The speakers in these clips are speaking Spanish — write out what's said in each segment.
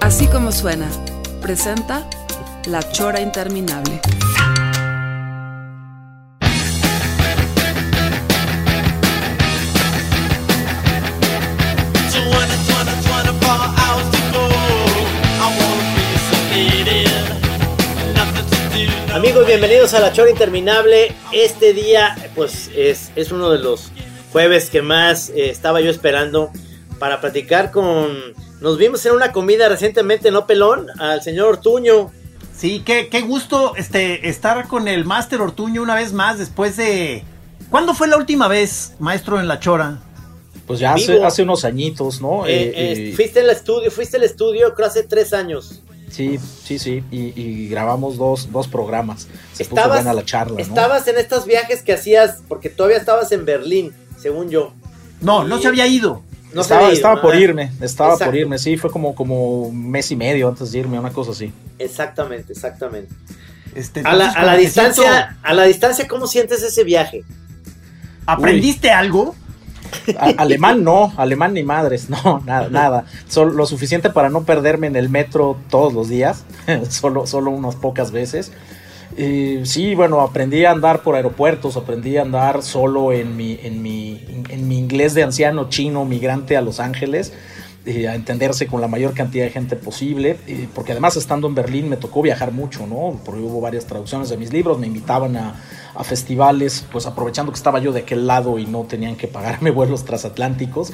Así como suena, presenta La Chora Interminable. Amigos, bienvenidos a La Chora Interminable. Este día, pues, es, es uno de los jueves que más eh, estaba yo esperando para platicar con... Nos vimos en una comida recientemente, ¿no, Pelón? Al señor Ortuño. Sí, qué, qué gusto este, estar con el Máster Ortuño una vez más después de... ¿Cuándo fue la última vez, maestro, en La Chora? Pues ya hace, unos añitos, ¿no? Eh, Eh, eh, eh, fuiste al estudio, fuiste al estudio creo hace tres años. sí, sí, sí. Y, y grabamos dos, dos programas. Se puso Estabas, buena la charla, ¿no? estabas en estos viajes que hacías, porque todavía estabas en Berlín, según yo. No, no se había ido. No estaba estaba ¿no? por irme, estaba Exacto. por irme, sí, fue como, como un mes y medio antes de irme, una cosa así. Exactamente, exactamente. Este, A la, a distancia, siento- a la distancia, ¿cómo sientes ese viaje? ¿Aprendiste algo? A- alemán no, alemán ni madres, no, nada, nada. Solo lo suficiente para no perderme en el metro todos los días, solo, solo unas pocas veces. Eh, sí, bueno, aprendí a andar por aeropuertos, aprendí a andar solo en mi, en mi, en mi inglés de anciano chino migrante a Los Ángeles, eh, a entenderse con la mayor cantidad de gente posible, eh, porque además estando en Berlín me tocó viajar mucho, ¿no? Porque hubo varias traducciones de mis libros, me invitaban a, a festivales, pues aprovechando que estaba yo de aquel lado y no tenían que pagarme vuelos transatlánticos.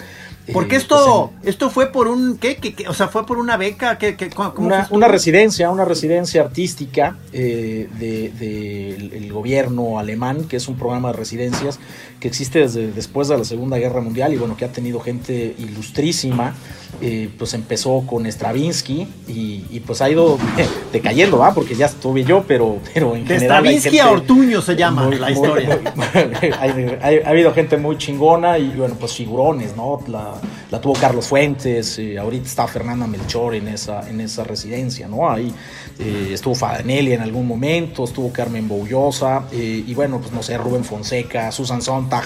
Porque eh, esto, pues, esto fue por un, ¿qué? ¿Qué, qué? O sea, fue por una beca, ¿qué? qué cómo- en cómo una, una residencia, una residencia artística eh, de- del el gobierno alemán, que es un programa de residencias que existe desde después de la Segunda Guerra Mundial y bueno, que ha tenido gente ilustrísima. Eh, pues empezó con Stravinsky y, y, pues ha ido decayendo, ¿va? Porque ya estuve yo, pero, pero en De general. Stravinsky a Ortuño se llama muy- la historia. muy- ha habido gente muy chingona y bueno, pues figurones, ¿no? La, la tuvo Carlos Fuentes, eh, ahorita está Fernanda Melchor en esa, en esa residencia, ¿no? Ahí eh, estuvo Fadanelli en algún momento, estuvo Carmen Boullosa eh, y bueno, pues no sé, Rubén Fonseca, Susan Sontag.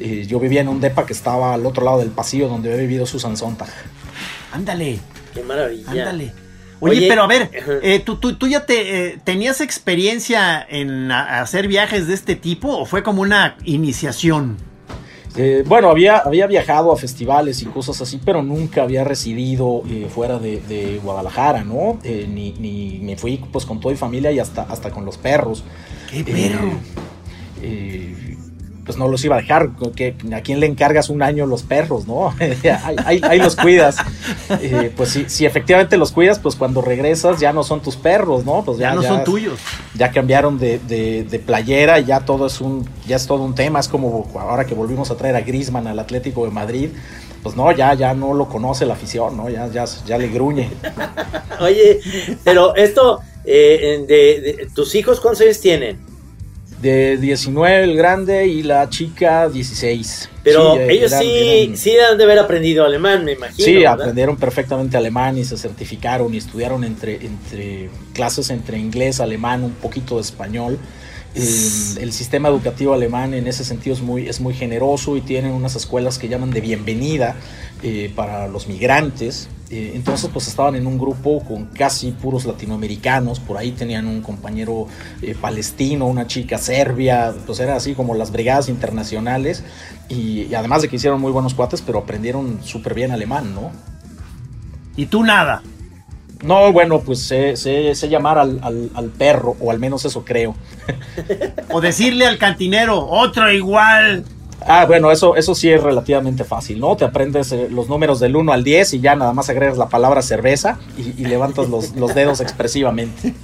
Eh, yo vivía en un depa que estaba al otro lado del pasillo donde había vivido Susan Sontag. Ándale, Qué maravilla. ándale. Oye, Oye, pero a ver, eh, ¿tú, tú, tú ya te eh, tenías experiencia en a- hacer viajes de este tipo o fue como una iniciación? Eh, bueno, había, había viajado a festivales y cosas así, pero nunca había residido eh, fuera de, de Guadalajara, ¿no? Eh, ni, ni me fui pues con toda mi familia y hasta, hasta con los perros. ¡Qué Eh, perro! Pues no los iba a dejar, que, ¿a quién le encargas un año los perros, no? ahí, ahí- ahí los cuidas. Eh, pues si, si efectivamente los cuidas, pues cuando regresas ya no son tus perros, ¿no? Pues ya, no son tuyos. ya cambiaron de, de- de playera y ya todo es un ya es todo un tema es como ahora que volvimos a traer a Griezmann al Atlético de Madrid pues no ya ya no lo conoce la afición no ya ya, ya le gruñe Oye, pero esto, eh, de, de- ¿tus hijos cuántos años tienen? De 19 el grande y la chica 16 Pero Sí, ellos eran- sí, eran- sí han de haber aprendido alemán, me imagino. Sí, ¿verdad? aprendieron perfectamente alemán y se certificaron y estudiaron entre, entre clases entre inglés, alemán, un poquito de español. El, el sistema educativo alemán en ese sentido es muy, es muy generoso y tienen unas escuelas que llaman de bienvenida eh, para los migrantes. Eh, entonces pues estaban en un grupo con casi puros latinoamericanos, por ahí tenían un compañero eh, palestino, una chica serbia, pues era así como las brigadas internacionales y, y además de que hicieron muy buenos cuates, pero aprendieron súper bien alemán, ¿no? Y tú nada. No, bueno, pues sé, sé- sé llamar al, al- al perro, o al menos eso creo. O decirle al cantinero, otro igual. Ah, bueno, eso, eso sí es relativamente fácil, ¿no? Te aprendes eh, los números del 1 al 10 y ya nada más agregas la palabra cerveza y, levantas los, dedos expresivamente.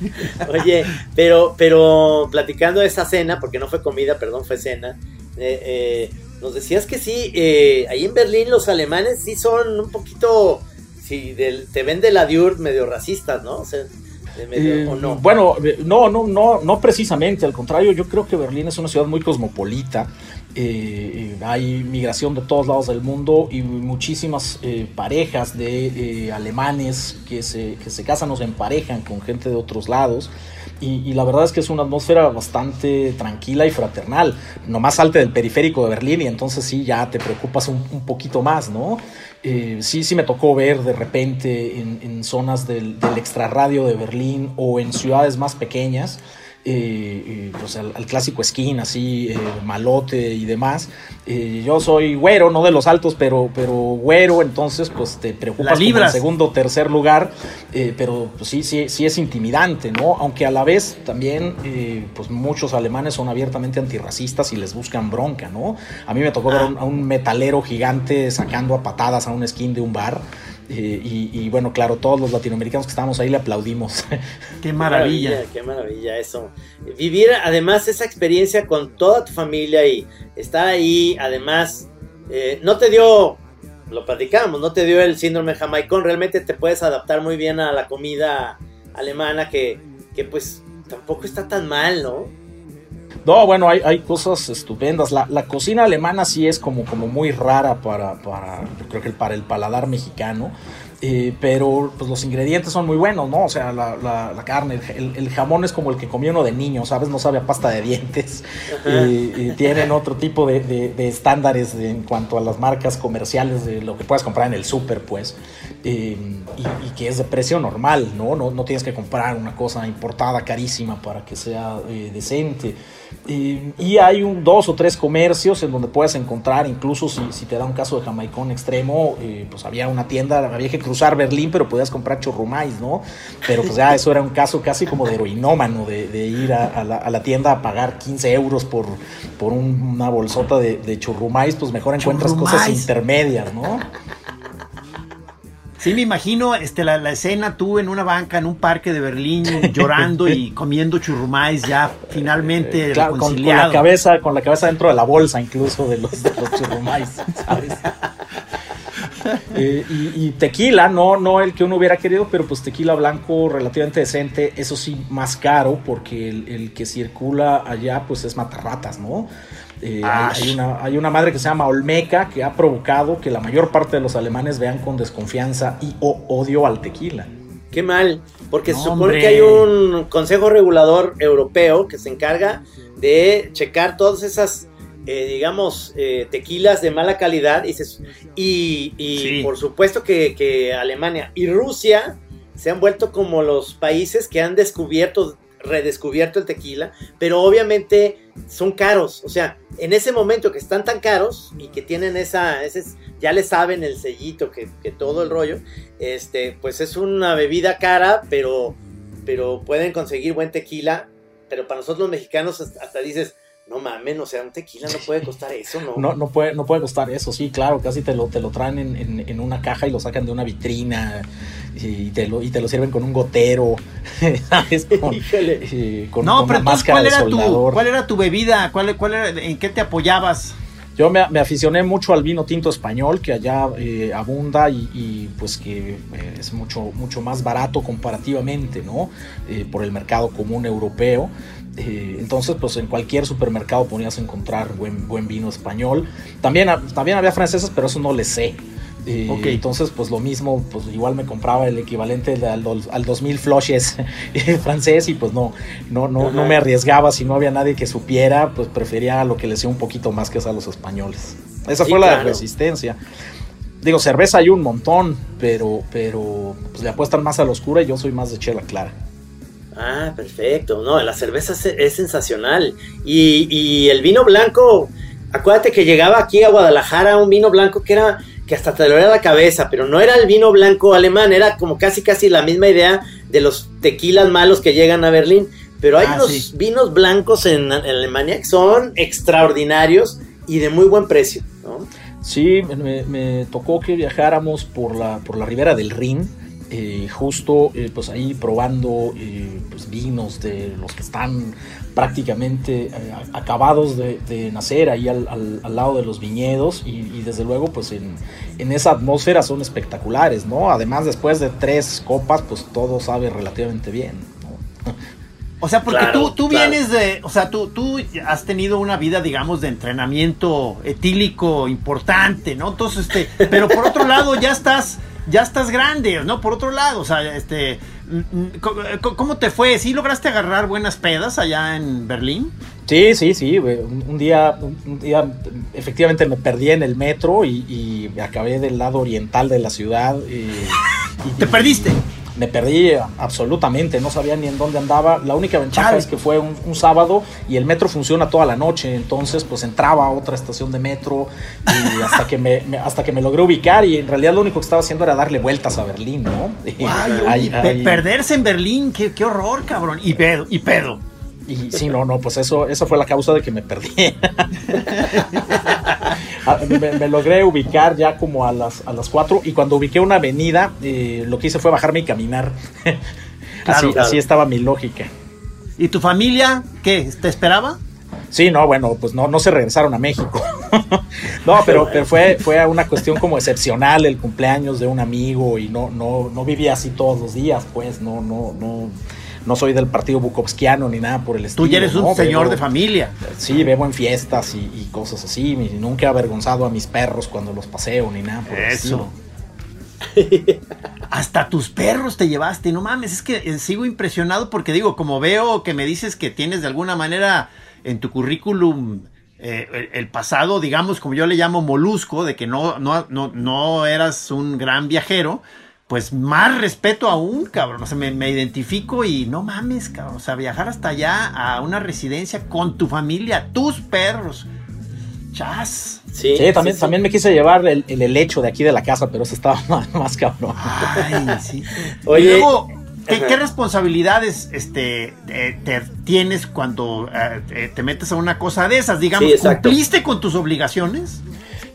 Oye, pero, pero platicando de esa cena, porque no fue comida, perdón, fue cena, eh, eh, nos decías que sí, ahí en Berlín los alemanes sí son un poquito, sí, del, te ven de la Diur medio racistas, ¿no? O sea, no? Bueno, no, no, no, no precisamente, al contrario, yo creo que Berlín es una ciudad muy cosmopolita eh, hay migración de todos lados del mundo y muchísimas eh, parejas de eh, alemanes que se, que se casan o se emparejan con gente de otros lados. Y, la verdad es que es una atmósfera bastante tranquila y fraternal. Nomás salte del periférico de Berlín y entonces sí, ya te preocupas un, poquito más, ¿no? sí, sí me tocó ver de repente en, zonas del, del extrarradio de Berlín o en ciudades más pequeñas eh, pues al, clásico skin, así, eh, malote y demás. Eh, yo soy güero, no de los altos, pero, pero güero, entonces pues te preocupas por el segundo o tercer lugar, eh, pero pues, sí, sí, sí es intimidante, ¿no? Aunque a la vez también pues muchos alemanes son abiertamente antirracistas y les buscan bronca, ¿no? A mí me tocó ver a un metalero gigante sacando a patadas a un skin de un bar. Eh, y, bueno, claro, todos los latinoamericanos que estábamos ahí le aplaudimos. Qué maravilla. Qué maravilla, eso. Vivir además esa experiencia con toda tu familia y estar ahí, además, eh, no te dio, lo platicamos, no te dio el síndrome jamaicón, realmente te puedes adaptar muy bien a la comida alemana que, que pues tampoco está tan mal, ¿no? No, bueno, hay, hay cosas estupendas. La, la, cocina alemana sí es como, como muy rara para, para, yo creo que para el paladar mexicano. Eh, pero pues los ingredientes son muy buenos, ¿no? O sea, la, la, carne, el, jamón es como el que comió uno de niño, ¿sabes? No sabe a pasta de dientes. y tienen otro tipo de, de, estándares en cuanto a las marcas comerciales de lo que puedes comprar en el súper, pues. Eh, y, que es de precio normal, ¿no? ¿no? ¿no? tienes que comprar una cosa importada carísima para que sea eh, decente y hay un, dos o tres comercios en donde puedes encontrar, incluso si, si te da un caso de jamaicón extremo, eh, pues había una tienda, había que cruzar Berlín, pero podías comprar churrumais, ¿no? Pero pues ya eso era un caso casi como de heroinómano, de, de ir a, la, tienda a pagar 15 euros por, por una bolsota de, de churrumais, pues mejor encuentras cosas intermedias, ¿no? Sí, me imagino este, la, escena tú en una banca, en un parque de Berlín, llorando y comiendo churrumais ya finalmente eh, con, la cabeza, con la cabeza dentro de la bolsa incluso de los, churrumais, ¿sabes? Eh, y, tequila, no, no el que uno hubiera querido, pero pues tequila blanco relativamente decente, eso sí, más caro, porque el, el que circula allá pues es matarratas, ¿no? Eh, hay, una, hay, una, madre que se llama Olmeca que ha provocado que la mayor parte de los alemanes vean con desconfianza y o odio al tequila. Qué mal, porque se supone que hay un consejo regulador europeo que se encarga de checar todas esas, eh, digamos, eh, tequilas de mala calidad y, y, por supuesto que, que Alemania y Rusia se han vuelto como los países que han descubierto redescubierto el tequila, pero obviamente son caros, o sea, en ese momento que están tan caros y que tienen esa, ese, ya le saben el sellito, que, todo el rollo, este, pues es una bebida cara, pero, pero pueden conseguir buen tequila, pero para nosotros los mexicanos hasta dices, no mames, o sea, un tequila no puede costar eso, ¿no? No, no puede, no puede costar eso, sí, claro, casi te lo, te lo traen en, una caja y lo sacan de una vitrina y te lo, y te lo sirven con un gotero, ¿sabes? Con, con no, pero máscara ¿cuál era, tu, ¿cuál era tu bebida? ¿Cuál, cuál era, ¿En qué te apoyabas? Yo me, aficioné mucho al vino tinto español, que allá eh, abunda y, pues que eh, es mucho, mucho más barato comparativamente, ¿no? Eh, por el mercado común europeo. Eh, entonces, pues en cualquier supermercado ponías a encontrar buen, buen vino español. También, también había franceses, pero eso no le sé. Eh, Entonces, pues lo mismo, pues igual me compraba el equivalente al, al 2000 flushes francés y pues no, no, no, no me arriesgaba si no había nadie que supiera, pues prefería lo que le sé un poquito más que es a los españoles. Esa fue la resistencia. Digo, cerveza hay un montón, pero, pero pues le apuestan más a la oscura y yo soy más de chela clara. Ah, perfecto. No, la cerveza es, sensacional. Y, el vino blanco, acuérdate que llegaba aquí a Guadalajara un vino blanco que era que hasta te dolía la cabeza, pero no era el vino blanco alemán, era como casi casi la misma idea de los tequilas malos que llegan a Berlín. Pero hay ah, unos vinos blancos en, Alemania que son extraordinarios y de muy buen precio, ¿no? Sí, me, tocó que viajáramos por la, por la ribera del Rin. Eh, justo eh, pues ahí probando eh, pues vinos de los que están prácticamente acabados de, nacer ahí al, lado de los viñedos y, desde luego pues en, en, esa atmósfera son espectaculares, ¿no? Además después de tres copas pues todo sabe relativamente bien. ¿no? O sea, porque tú, tú vienes de, o sea, tú, tú has tenido una vida, digamos, de entrenamiento etílico importante, ¿no? Entonces, este, pero por otro lado ya estás, ya estás grande, ¿no? Por otro lado, o sea, este, mm, mm, ¿cómo te fue? ¿Sí lograste agarrar buenas pedas allá en Berlín? Sí, sí, sí. Un día, un día efectivamente me perdí en el metro y, y acabé del lado oriental de la ciudad. Y, ¿Te perdiste? Me perdí absolutamente, no sabía ni en dónde andaba. La única ventaja es que fue un, sábado y el metro funciona toda la noche, entonces pues entraba a otra estación de metro y hasta que me, hasta que me logré ubicar y en realidad lo único que estaba haciendo era darle vueltas a Berlín, ¿no? Perderse en Berlín, qué, qué horror, cabrón. Y pedo, y pedo. Y sí, no, no, pues eso, esa fue la causa de que me perdí. Ah, me, logré ubicar ya como a las, a las 4 y cuando ubiqué una avenida, eh, lo que hice fue bajarme y caminar. así, así estaba mi lógica. ¿Y tu familia qué? ¿Te esperaba? Sí, no, bueno, pues no, no se regresaron a México. no, pero, pero, fue, fue una cuestión como excepcional el cumpleaños de un amigo y no, no, no vivía así todos los días, pues, no, no, no no soy del partido bukovskiano ni nada por el estilo. Tú ya eres un señor de familia. Sí, bebo en fiestas y, cosas así. nunca he avergonzado a mis perros cuando los paseo ni nada por Eso. el estilo. Hasta tus perros te llevaste, no mames, es que eh, sigo impresionado porque digo, como veo que me dices que tienes de alguna manera en tu currículum eh, el, pasado, digamos, como yo le llamo molusco, de que no, no, no, no eras un gran viajero, pues más respeto aún, cabrón. O sea, me, identifico y no mames, cabrón. O sea, viajar hasta allá a una residencia con tu familia, tus perros. Chas. Sí, también, también me quise llevar el, el, helecho de aquí de la casa, pero eso estaba más, cabrón. Ay, sí. Oye. Y luego, ¿qué, responsabilidades este, te, tienes cuando eh, te metes a una cosa de esas? Digamos, ¿cumpliste con tus obligaciones?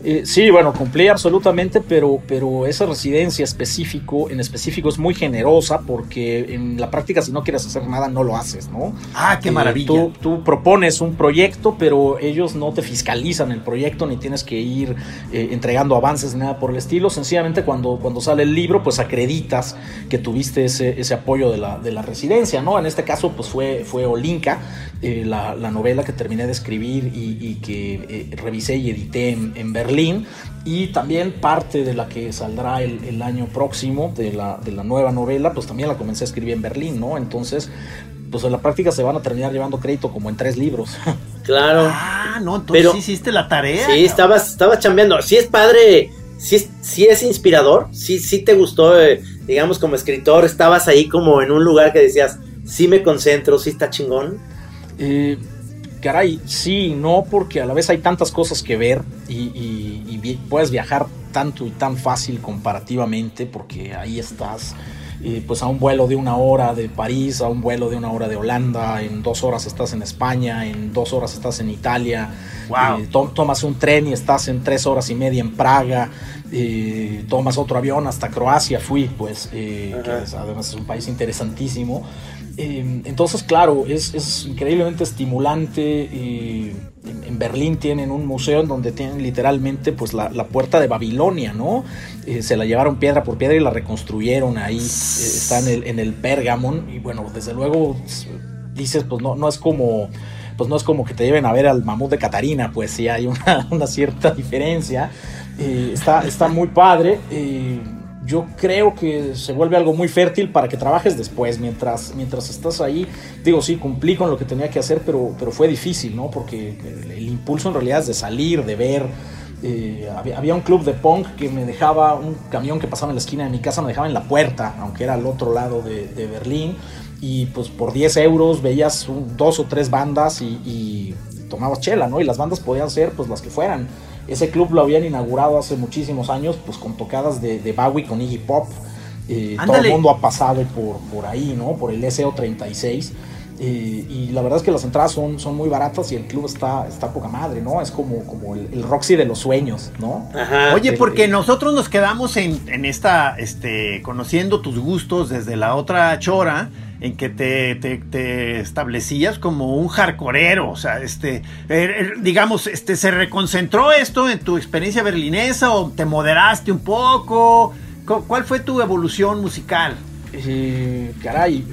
Eh, sí, bueno, cumplí absolutamente, pero, pero esa residencia específico, en específico es muy generosa porque en la práctica si no quieres hacer nada no lo haces, ¿no? Ah, qué eh, maravilla. tú, propones un proyecto, pero ellos no te fiscalizan el proyecto ni tienes que ir eh, entregando avances ni nada por el estilo. Sencillamente cuando, cuando sale el libro, pues acreditas que tuviste ese, ese apoyo de la, de la residencia, ¿no? En este caso, pues fue, fue Olinka, la, la, novela que terminé de escribir y, que revisé y edité en, en Berlín y también parte de la que saldrá el, año próximo de la, de la, nueva novela, pues también la comencé a escribir en Berlín, ¿no? Entonces, pues en la práctica se van a terminar llevando crédito como en tres libros. Claro. Ah, no, entonces Pero, sí hiciste la tarea. Sí, estabas, estabas chambeando. Sí es padre, sí es, sí es inspirador, sí, sí te gustó, eh, digamos, como escritor, estabas ahí como en un lugar que decías, sí me concentro, sí está chingón. Eh, caray, sí, no, porque a la vez hay tantas cosas que ver y, puedes viajar tanto y tan fácil comparativamente porque ahí estás. Eh, pues a un vuelo de una hora de París, a un vuelo de una hora de Holanda, en dos horas estás en España, en dos horas estás en Italia, eh, tomas un tren y estás en tres horas y media en Praga, eh, tomas otro avión hasta Croacia, fui, pues, que además es un país interesantísimo. Em, entonces, claro, es, increíblemente estimulante. en, Berlín tienen un museo en donde tienen literalmente pues la, puerta de Babilonia, ¿no? Eh, se la llevaron piedra por piedra y la reconstruyeron ahí. Eh, está en el, en el Pergamon. Y bueno, desde luego dices, pues no, no es como. Pues no es como que te lleven a ver al mamut de Catarina, pues sí hay una, cierta diferencia. Eh, está, está muy padre yo creo que se vuelve algo muy fértil para que trabajes después, mientras, mientras estás ahí. Digo, sí, cumplí con lo que tenía que hacer, pero, pero fue difícil, ¿no? Porque el, impulso en realidad es de salir, de ver. Eh, había, un club de punk que me dejaba, un camión que pasaba en la esquina de mi casa, me dejaba en la puerta, aunque era al otro lado de, Berlín. Y pues por 10 euros veías dos o tres bandas y, y tomabas chela, ¿no? Y las bandas podían ser pues las que fueran ese club lo habían inaugurado hace muchísimos años, pues con tocadas de, de Bowie con Iggy Pop. Eh, todo el mundo ha pasado por, por ahí, ¿no? Por el SO36. Eh, y la verdad es que las entradas son, son muy baratas y el club está, está poca madre, ¿no? Es como, como el, Roxy de los sueños, ¿no? Oye, porque nosotros nos quedamos en, en, esta, este, conociendo tus gustos desde la otra chora en que te, te, establecías como un hardcoreero, o sea, este, er, er, digamos, este, ¿se reconcentró esto en tu experiencia berlinesa o te moderaste un poco? ¿Cuál fue tu evolución musical? Eh, caray,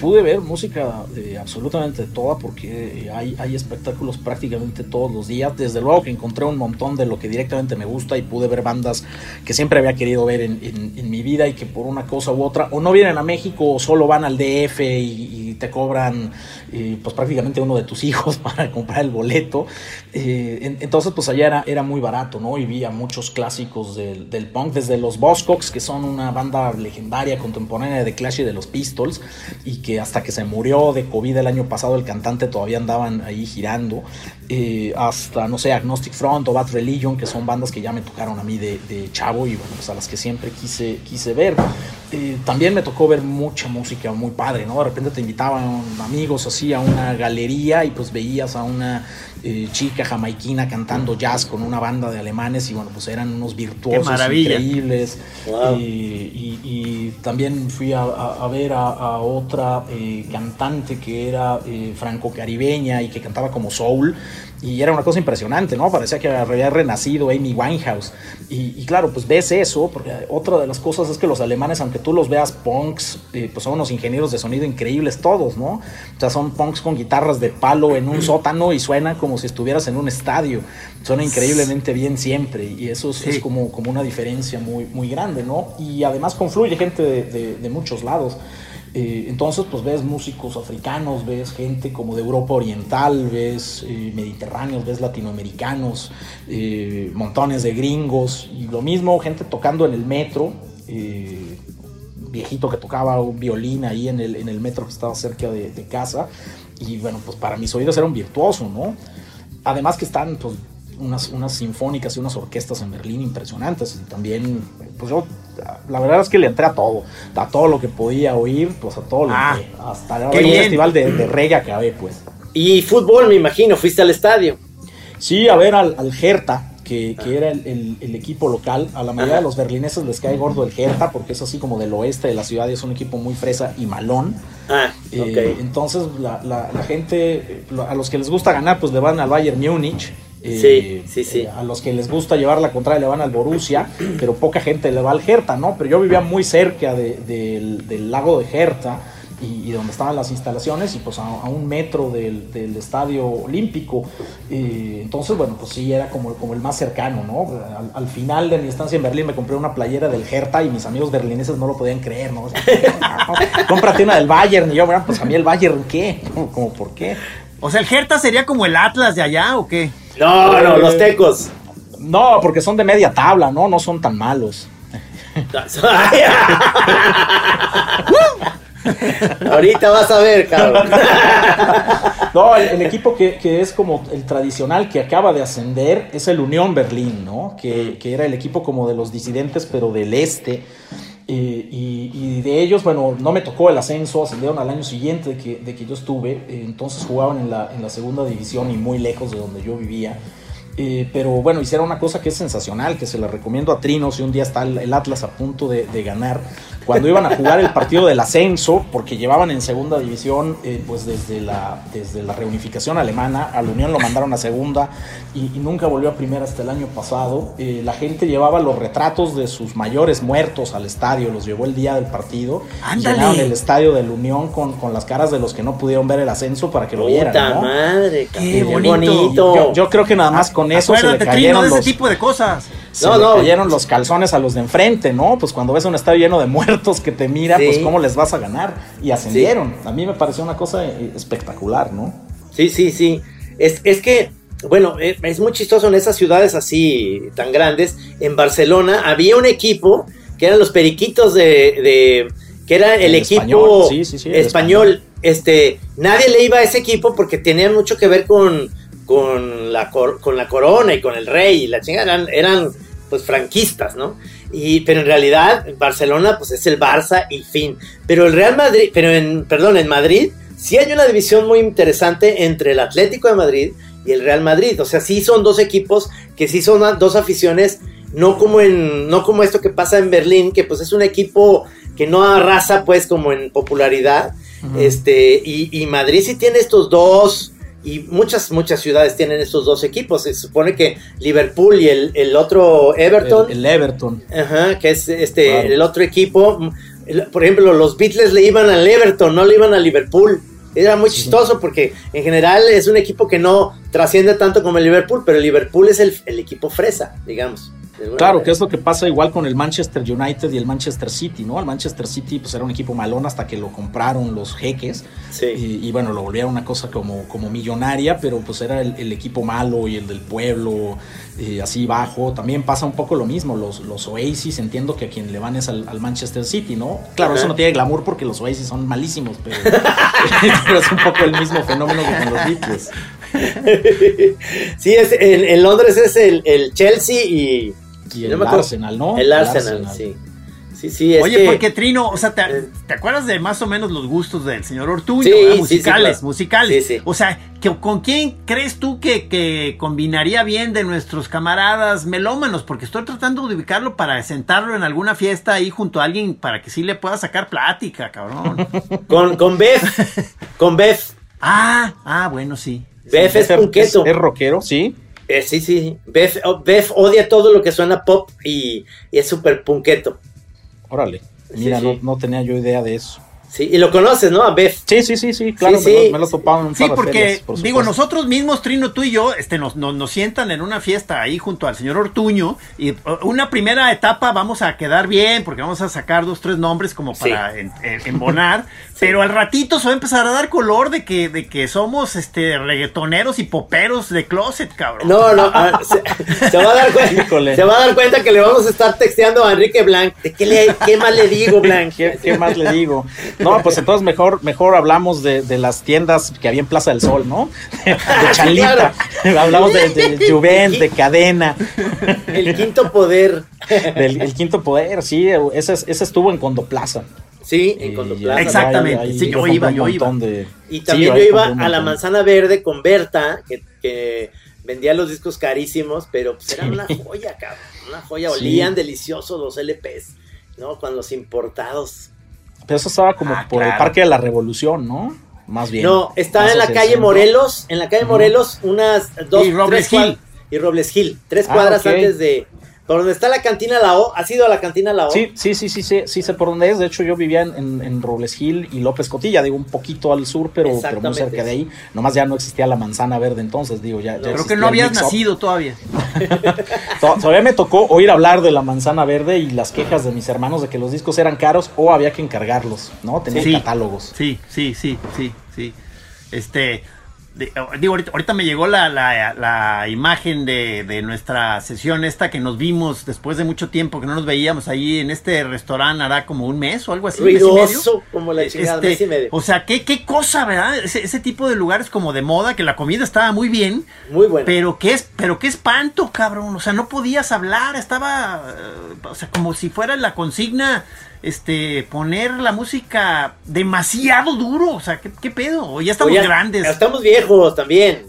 pude ver música de absolutamente toda porque hay, hay, espectáculos prácticamente todos los días. Desde luego que encontré un montón de lo que directamente me gusta y pude ver bandas que siempre había querido ver en, en, mi vida y que por una cosa u otra o no vienen a México o solo van al DF y, te cobran eh, pues prácticamente uno de tus hijos para comprar el boleto. Eh, entonces pues allá era, era, muy barato, ¿no? Y vi a muchos clásicos del, del punk, desde los Buzzcocks, que son una banda legendaria contemporánea de Clash y de los Pistols y que hasta que se murió de COVID el año pasado el cantante todavía andaban ahí girando, eh, hasta, no sé, Agnostic Front o Bad Religion, que son bandas que ya me tocaron a mí de, chavo y bueno, pues a las que siempre quise, quise ver. Eh, también me tocó ver mucha música muy padre, ¿no? De repente te invitaban amigos así a una galería y pues veías a una eh, chica jamaiquina cantando jazz con una banda de alemanes y bueno, pues eran unos virtuosos increíbles. Y, también fui a, ver a, otra eh, cantante que era eh, franco-caribeña y que cantaba como soul y era una cosa impresionante, ¿no? Parecía que había renacido Amy Winehouse. Y, claro, pues ves eso, porque otra de las cosas es que los alemanes, aunque tú los veas punks, eh, pues son unos ingenieros de sonido increíbles todos, ¿no? O sea, son punks con guitarras de palo en un sótano y suena como si estuvieras en un estadio. Suena increíblemente bien siempre y eso es, como, como una diferencia muy, muy grande, ¿no? Y además confluye gente de, de muchos lados. Eh, entonces, pues ves músicos africanos, ves gente como de Europa Oriental, ves eh, mediterráneos, ves latinoamericanos, eh, montones de gringos, y lo mismo, gente tocando en el metro, viejito que tocaba un violín ahí en el, en el metro que estaba cerca de, de, casa, y bueno, pues para mis oídos era un virtuoso, ¿no? Además que están, pues, unas, unas sinfónicas y unas orquestas en Berlín impresionantes. Y también, pues yo, la verdad es que le entré a todo, a todo lo que podía oír, pues a todo lo ah, que, hasta el festival de, de reggae acabé, pues. Y fútbol, me imagino, fuiste al estadio. Sí, a ver al, al Hertha, que, que, era el, el, equipo local. A la mayoría de los berlineses les cae gordo el Hertha porque es así como del oeste de la ciudad y es un equipo muy fresa y malón. Ah, eh, entonces la, la, la, gente, a los que les gusta ganar, pues le van al Bayern Múnich sí, sí, sí. Eh, a los que les gusta llevar la contraria le van al Borussia, pero poca gente le va al Hertha, ¿no? Pero yo vivía muy cerca del, lago de Hertha y, donde estaban las instalaciones y pues a, un metro del, estadio olímpico. entonces, bueno, pues sí, era como, como el más cercano, ¿no? Al, final de mi estancia en Berlín me compré una playera del Hertha y mis amigos berlineses no lo podían creer, ¿no? cómprate una del Bayern y yo, bueno, pues a mí el Bayern, ¿qué? Como, ¿por qué? O sea, el Hertha sería como el Atlas de allá o qué? No, no, los tecos. No, porque son de media tabla, ¿no? No son tan malos. Ahorita vas a ver, cabrón. No, el, equipo que, es como el tradicional que acaba de ascender es el Unión Berlín, ¿no? Que, era el equipo como de los disidentes, pero del este. Y, de ellos, bueno, no me tocó el ascenso, ascendieron al año siguiente de que, de que yo estuve, entonces jugaban en la, en la segunda división y muy lejos de donde yo vivía. Eh, pero bueno, hicieron una cosa que es sensacional, que se la recomiendo a Trino si un día está el, Atlas a punto de, ganar cuando iban a jugar el partido del ascenso, porque llevaban en segunda división, eh, pues desde la, desde la reunificación alemana, a la Unión lo mandaron a segunda y, nunca volvió a primera hasta el año pasado. Eh, la gente llevaba los retratos de sus mayores muertos al estadio, los llevó el día del partido. Llenaron el estadio de la Unión con, con, las caras de los que no pudieron ver el ascenso para que lo vieran. ¡Puta madre! ¡Qué bonito! Yo, creo que nada más con eso se le cayeron ese tipo de cosas. Se no, le cayeron los calzones a los de enfrente, ¿no? Pues cuando ves un estadio lleno de muertos que te mira, pues cómo les vas a ganar. Y ascendieron. A mí me pareció una cosa eh, espectacular, ¿no? Sí, sí, sí. Es, es que, bueno, eh, es muy chistoso en esas ciudades así tan grandes. En Barcelona había un equipo que eran los periquitos de. que era el, equipo español. Este, nadie le iba a ese equipo porque tenía mucho que ver con, con, la, con la corona y con el rey y la chingada. Eran, eran pues franquistas, ¿no? Y, pero en realidad Barcelona pues es el Barça y fin. Pero el Real Madrid, pero en, perdón, en Madrid sí hay una división muy interesante entre el Atlético de Madrid y el Real Madrid. O sea, sí son dos equipos que sí son dos aficiones, no como en, no como esto que pasa en Berlín, que pues es un equipo que no arrasa pues como en popularidad. Este, y, y Madrid sí tiene estos dos y muchas, muchas ciudades tienen estos dos equipos. Se supone que Liverpool y el, el otro Everton. El, Everton. Ajá, que es este el otro equipo. Por ejemplo, los Beatles le iban al Everton, no le iban a Liverpool. Era muy chistoso porque en general es un equipo que no trasciende tanto como el Liverpool, pero el Liverpool es el, el equipo fresa, digamos. Claro, que es lo que pasa igual con el Manchester United y el Manchester City, ¿no? El Manchester City pues era un equipo malón hasta que lo compraron los jeques sí. y, bueno, lo volvieron una cosa como, como millonaria, pero pues era el, equipo malo y el del pueblo, eh, así bajo. También pasa un poco lo mismo, los, los Oasis, entiendo que a quien le van es al, Manchester City, ¿no? Claro, eso no tiene glamour porque los Oasis son malísimos, pero, es un poco el mismo fenómeno que con los Beatles. sí, es, en, Londres es el, el Chelsea y y el Arsenal, ¿no? El Arsenal, sí. Sí, sí, Oye, porque Trino, o sea, eh. te, acuerdas de más o menos los gustos del señor Ortuño? Sí, musicales, sí, musicales. O sea, ¿con quién crees tú que, combinaría bien de nuestros camaradas melómanos? Porque estoy tratando de ubicarlo para sentarlo en alguna fiesta ahí junto a alguien para que sí le pueda sacar plática, cabrón. con, con Beth. con Beth. Ah, ah, bueno, sí. Beth es punqueto. Es rockero, sí. Eh, sí, sí. Beth, oh, odia todo lo que suena pop y, es súper punqueto. Órale. Mira, No, no, tenía yo idea de eso. Sí, y lo conoces, ¿no? A Beth. Sí, sí, sí, sí, claro, me, Lo, me, topaba en un Sí, porque, digo, nosotros mismos, Trino, tú y yo, este, nos, nos, sientan en una fiesta ahí junto al señor Ortuño, y una primera etapa vamos a quedar bien, porque vamos a sacar dos, tres nombres como para embonar, pero al ratito se va a empezar a dar color de que, de que somos, este, reggaetoneros y poperos de closet, cabrón. No, no, se, va a dar cuenta, se va a dar cuenta que le vamos a estar texteando a Enrique Blanc, ¿de qué, le, qué más le digo, Blanc? ¿Qué, qué más le digo? No, pues entonces mejor, mejor hablamos de, de, las tiendas que había en Plaza del Sol, ¿no? De Chalita. Hablamos de, de de Cadena. El quinto poder. el quinto poder, sí, ese, ese estuvo en Condoplaza. Sí, en Condoplaza. Exactamente. sí, yo, iba, yo iba. Y también yo iba a la manzana verde con Berta, que, que vendía los discos carísimos, pero pues eran una joya, cabrón. Una joya, olían deliciosos los LPs, ¿no? Con los importados. Pero eso estaba como ah, por el Parque de la Revolución, ¿no? Más bien. No, está en la calle Morelos, en la calle Morelos, unas dos, y Robles Hill. Y Robles Hill, tres ah, cuadras antes de, por donde está la cantina La O, ¿has ido a la cantina La O? Sí, sí, sí, sí, sí, sí sé por dónde es. De hecho, yo vivía en, en, Robles Hill y López Cotilla, digo, un poquito al sur, pero, pero muy cerca de ahí. Nomás ya no existía la manzana verde entonces, digo, ya. Creo que no habías nacido todavía. todavía me tocó oír hablar de la manzana verde y las quejas de mis hermanos de que los discos eran caros o había que encargarlos, ¿no? Tenían catálogos. Sí, sí, sí, sí, sí. Este, Oh, digo, ahorita, me llegó la, la, imagen de, de, nuestra sesión esta que nos vimos después de mucho tiempo que no nos veíamos ahí en este restaurante hará como un mes o algo así. Ruidoso, como la chingada, mes y medio. O sea, qué, qué cosa, ¿verdad? Ese, ese, tipo de lugares como de moda, que la comida estaba muy bien. Muy buena. Pero qué, es, pero qué espanto, cabrón. O sea, no podías hablar, estaba, eh, o sea, como si fuera la consigna este, poner la música demasiado duro. O sea, ¿qué, pedo? Ya estamos grandes. Estamos viejos también.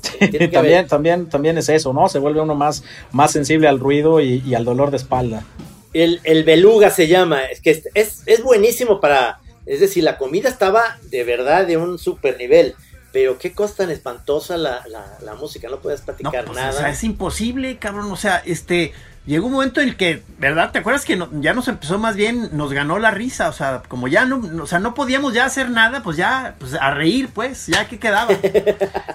también, también, también es eso, ¿no? Se vuelve uno más, más sensible al ruido y, al dolor de espalda. El, el, beluga se llama. Es que es, es buenísimo para. Es decir, la comida estaba de verdad de un super nivel pero qué cosa tan espantosa la, la, música, no puedes platicar pues, nada. O sea, es imposible, cabrón, o sea, este, llegó un momento en el que, ¿verdad? ¿Te acuerdas que ya nos empezó más bien, nos ganó la risa? O sea, como ya no, o sea, no podíamos ya hacer nada, pues ya, pues a reír, pues, ya que quedaba.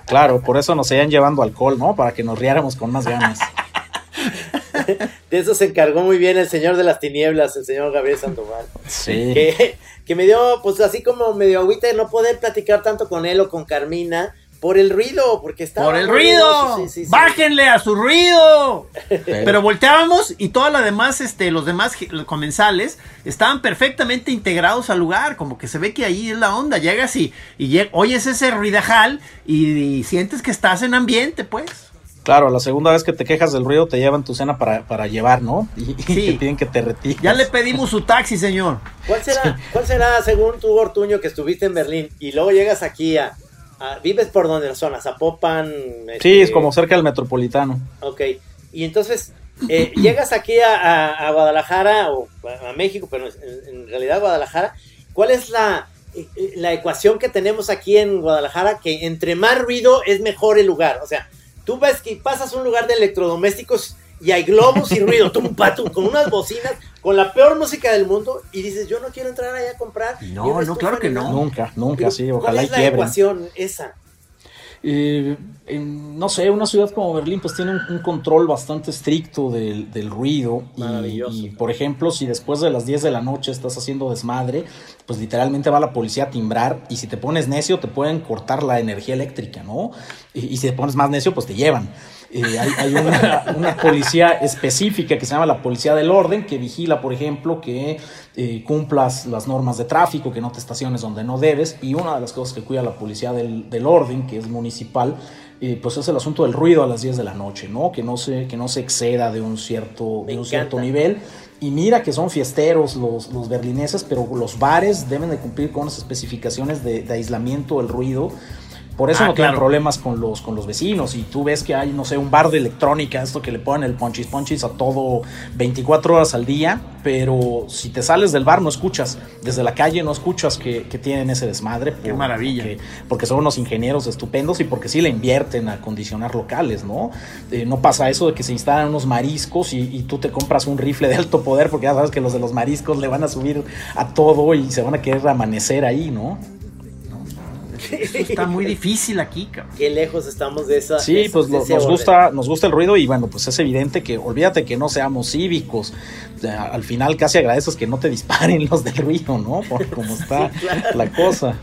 Claro, por eso nos seguían llevando alcohol, ¿no? Para que nos riáramos con más ganas. De eso se encargó muy bien el señor de las tinieblas, el señor Gabriel Sandoval. Sí. Que, que me dio, pues así como medio agüita de no poder platicar tanto con él o con Carmina por el ruido, porque estaba. ¡Por el ruido! ¡Bájenle a su ruido! Pero volteábamos y toda la demás, este, los demás comensales estaban perfectamente integrados al lugar. Como que se ve que ahí es la onda. Llegas y, y oyes ese ruidajal y, y sientes que estás en ambiente, pues. Claro, la segunda vez que te quejas del ruido te llevan tu cena para, para llevar, ¿no? Y, y Sí. te piden que te retires. Ya le pedimos su taxi, señor. ¿Cuál será, ¿Cuál será, según tú, Ortuño, que estuviste en Berlín y luego llegas aquí a... a- ¿Vives por donde la zona? ¿Zapopan? Sí, este, es como cerca del metropolitano. Ok. Y entonces, eh, llegas aquí a, a- a Guadalajara o a, a México, pero en, en realidad Guadalajara. ¿Cuál es la, eh, eh, la ecuación que tenemos aquí en Guadalajara? Que entre más ruido es mejor el lugar. O sea, tú ves que pasas un lugar de electrodomésticos y hay globos y ruido, tum, pa, tum, con unas bocinas, con la peor música del mundo, y dices, yo no quiero entrar allá a comprar. No, no, claro que no. Nunca, nunca, Pero, sí, ¿Cuál ojalá y es la quiebren. ecuación esa? Eh, en, no sé, una ciudad como Berlín pues tiene un, un control bastante estricto del, del ruido y, Maravilloso. y, por ejemplo si después de las 10 de la noche estás haciendo desmadre pues literalmente va la policía a timbrar y si te pones necio te pueden cortar la energía eléctrica, ¿no? Y, y si te pones más necio pues te llevan. Eh, hay hay una, una policía específica que se llama la Policía del Orden, que vigila, por ejemplo, que eh, cumplas las normas de tráfico, que no te estaciones donde no debes. Y una de las cosas que cuida la Policía del, del Orden, que es municipal, eh, pues es el asunto del ruido a las 10 de la noche, ¿no? Que no se, que no se exceda de un cierto, de un cierto nivel. Y mira que son fiesteros los, los berlineses, pero los bares deben de cumplir con las especificaciones de, de aislamiento del ruido. Por eso Ah, no tienen claro. problemas con los, con los vecinos. Y tú ves que hay, no sé, un bar de electrónica, esto que le ponen el ponchis ponchis a todo 24 horas al día. Pero si te sales del bar no escuchas. Desde la calle no escuchas que, que tienen ese desmadre. Qué maravilla. Porque, porque son unos ingenieros estupendos y porque sí le invierten a acondicionar locales, ¿no? Eh, no pasa eso de que se instalan unos mariscos y, y tú te compras un rifle de alto poder porque ya sabes que los de los mariscos le van a subir a todo y se van a querer amanecer ahí, ¿no? Eso está muy difícil aquí, cabrón. Qué lejos estamos de esa. Sí, de- pues de nos gusta, nos gusta el ruido y bueno, pues es evidente que olvídate que no seamos cívicos. Al final casi agradeces que no te disparen los del ruido, ¿no? Por cómo está la cosa.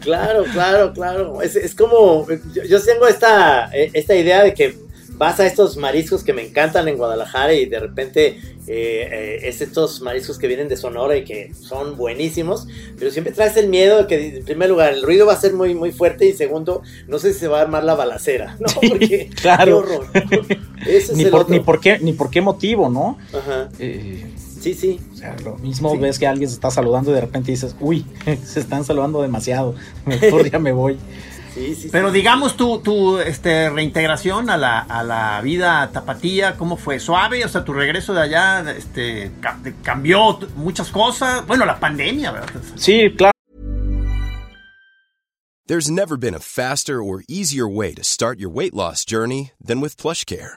Claro, claro, claro. Es, es como, yo, yo tengo esta, eh, esta idea de que vas a estos mariscos que me encantan en Guadalajara y de repente eh, eh, es estos mariscos que vienen de Sonora y que son buenísimos, pero siempre traes el miedo de que en primer lugar el ruido va a ser muy, muy fuerte y segundo, no sé si se va a armar la balacera, ¿no? Porque, claro. qué horror. Ese es Ni el por, otro. ni, por qué, ni por qué motivo, ¿no? Ajá. Eh, Sí, sí. o sea, lo mismo ves que alguien se está saludando y de repente dices, uy, se están saludando demasiado, mejor ya me voy. Sí, sí, Pero sí. digamos tu, tu este, reintegración a la, a la vida tapatía, ¿cómo fue? ¿Suave? O sea, tu regreso de allá este, ca- te cambió muchas cosas. Bueno, la pandemia, ¿verdad? Sí, claro. There's never been a faster or easier way to start your weight loss journey than with PlushCare.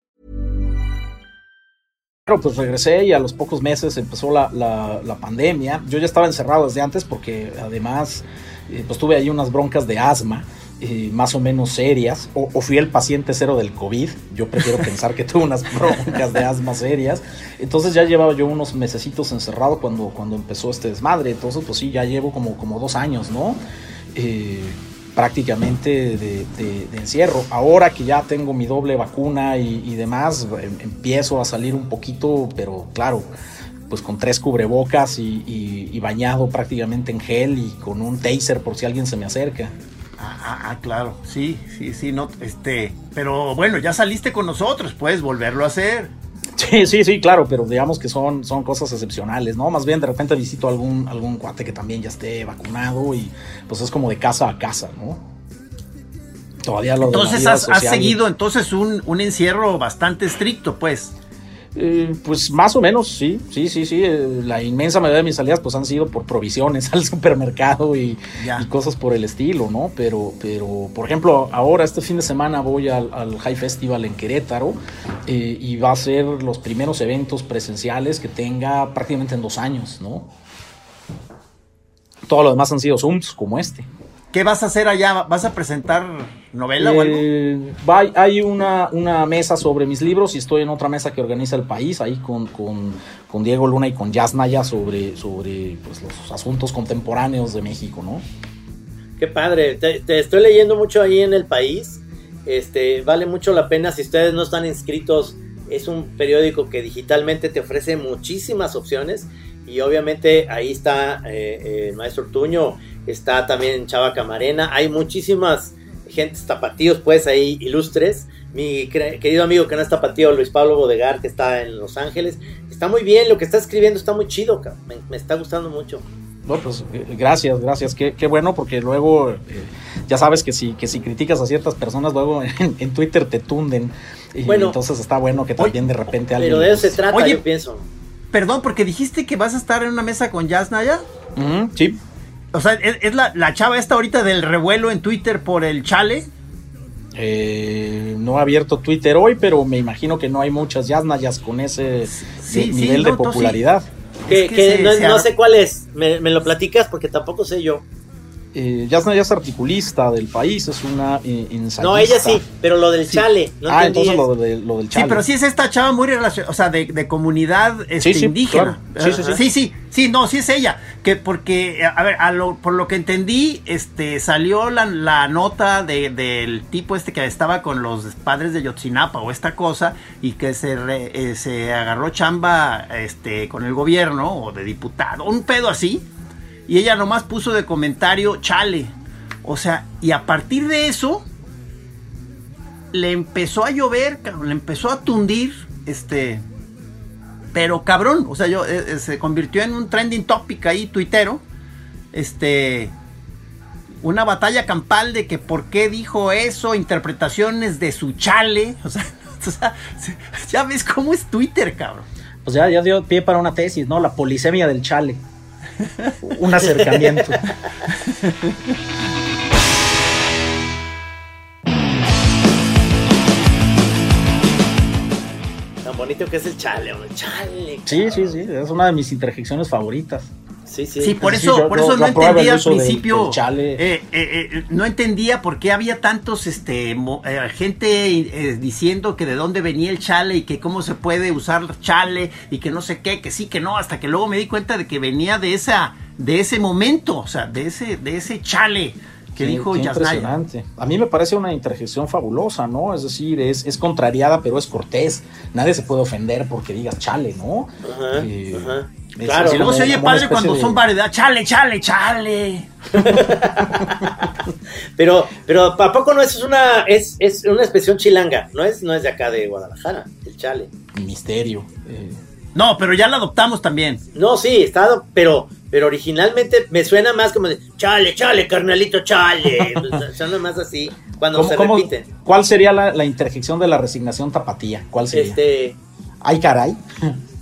Claro, pues regresé y a los pocos meses empezó la, la- la pandemia. Yo ya estaba encerrado desde antes porque además eh, pues tuve ahí unas broncas de asma eh, más o menos serias. O, o fui el paciente cero del COVID. Yo prefiero pensar que tuve unas broncas de asma serias. Entonces ya llevaba yo unos mesecitos encerrado cuando, cuando empezó este desmadre. Entonces pues sí, ya llevo como, como dos años, ¿no? Eh, prácticamente de, encierro. Ahora que ya tengo mi doble vacuna y, demás, em- empiezo a salir un poquito, pero claro, pues con tres cubrebocas y, y- y bañado prácticamente en gel y con un taser por si alguien se me acerca. Ah, ah, ah, claro. Sí, sí, sí. No, este, pero bueno, ya saliste con nosotros, puedes volverlo a hacer. Sí, sí, sí, claro, pero digamos que son, son cosas excepcionales, ¿no? Más bien de repente visito algún, algún cuate que también ya esté vacunado y pues es como de casa a casa, ¿no? Todavía lo de la Entonces vida has, seguido entonces un, un encierro bastante estricto, pues. Eh, pues más o menos, sí, sí, sí, sí. eh, la inmensa mayoría de mis salidas pues han sido por provisiones al supermercado y, cosas por el estilo, ¿no? Pero, pero, por ejemplo, ahora este fin de semana voy al, al High Festival en Querétaro eh, y va a ser los primeros eventos presenciales que tenga prácticamente en dos años, ¿no? Todo lo demás han sido Zooms como este. ¿Qué vas a hacer allá? ¿Vas a presentar novela o algo? Eh, va- hay una, una mesa sobre mis libros y estoy en otra mesa que organiza el país, ahí con, con, con Diego Luna y con Jazz Naya sobre, sobre pues, los asuntos contemporáneos de México, ¿no? Qué padre. Te, te estoy leyendo mucho ahí en el país. Este, vale mucho la pena si ustedes no están inscritos. Es un periódico que digitalmente te ofrece muchísimas opciones. Y obviamente ahí está eh, eh, el maestro Ortuño, está también Chava Camarena. Hay muchísimas gentes tapatíos, pues ahí ilustres. Mi querido amigo que no es tapatío, Luis Pablo Bodegar, que está en Los Ángeles. Está muy bien, lo que está escribiendo está muy chido, me, me está gustando mucho. No, pues eh, gracias, gracias. Qué, qué bueno, porque luego eh, ya sabes que si, que si criticas a ciertas personas, luego en, en Twitter te tunden. Y Bueno. entonces está bueno que también de repente alguien. Pero de eso se trata, Oye, yo pienso. Perdón, porque dijiste que vas a estar en una mesa con Jazz Naya. ujú, sí. O sea, ¿es, es la, la chava esta ahorita del revuelo en Twitter por el chale? Eh, no he abierto Twitter hoy, pero me imagino que no hay muchas yasnayas con ese Sí, de- sí, nivel no, de sí. popularidad. Que, Es que que se- no, se no sé cuál es. ¿Me, me lo platicas? Porque tampoco sé yo. Eh, Yasnaya es articulista del país, es una eh, ensayista. No, ella sí, pero lo del chale. No ah, entendí entonces lo, de- lo del Sí, chale. pero sí es esta chava muy relacionada, o sea, de, de comunidad este, Sí, sí, indígena. claro. Sí, sí, sí. sí, sí, sí, no, sí es ella. Que porque, a ver, a lo- por lo que entendí, este, salió la, la nota de- del tipo este que estaba con los padres de Yotzinapa o esta cosa y que se, re- eh, se agarró chamba este, con el gobierno o de diputado, un pedo así. Y ella nomás puso de comentario, chale. O sea, y a partir de eso, le empezó a llover, le empezó a tundir, este, pero cabrón, o sea, yo eh, eh, se convirtió en un trending topic ahí tuitero, este, una batalla campal de que por qué dijo eso, interpretaciones de su chale, o sea, ya ves cómo es Twitter, cabrón. Pues ya, ya dio pie para una tesis, ¿no? La polisemia del chale. Un acercamiento. Tan bonito que es el chale, hombre. Chale. Sí, sí, sí, es una de mis interjecciones favoritas. Sí, sí. Sí, por Sí, eso, yo- por eso no entendía al del- principio. del eh, eh, eh, no entendía por qué había tantos, este, mo- eh, gente eh, diciendo que de dónde venía el chale y que cómo se puede usar chale y que no sé qué, que sí, que no, hasta que luego me di cuenta de que venía de esa, de ese momento, o sea, de ese, de ese chale que Qué- dijo qué Yasnaya. impresionante. A mí me parece una interjección fabulosa, ¿no? Es decir, es, es contrariada, pero es cortés. Nadie se puede ofender porque digas chale, ¿no? Ajá, Eh, ajá. es Claro. Y luego se oye padre cuando de- son variedad, chale, chale, chale. Pero, pero ¿a poco no es una, es, es una expresión chilanga? No es, no es de acá de Guadalajara, el chale. Misterio. eh. No, pero ya la adoptamos también. No, sí, está, pero, pero originalmente me suena más como de chale, chale, carnalito, chale. suena más así cuando ¿Cómo- se cómo- repite. ¿Cuál sería la, la interjección de la resignación tapatía? ¿Cuál sería? Este, Ay, caray.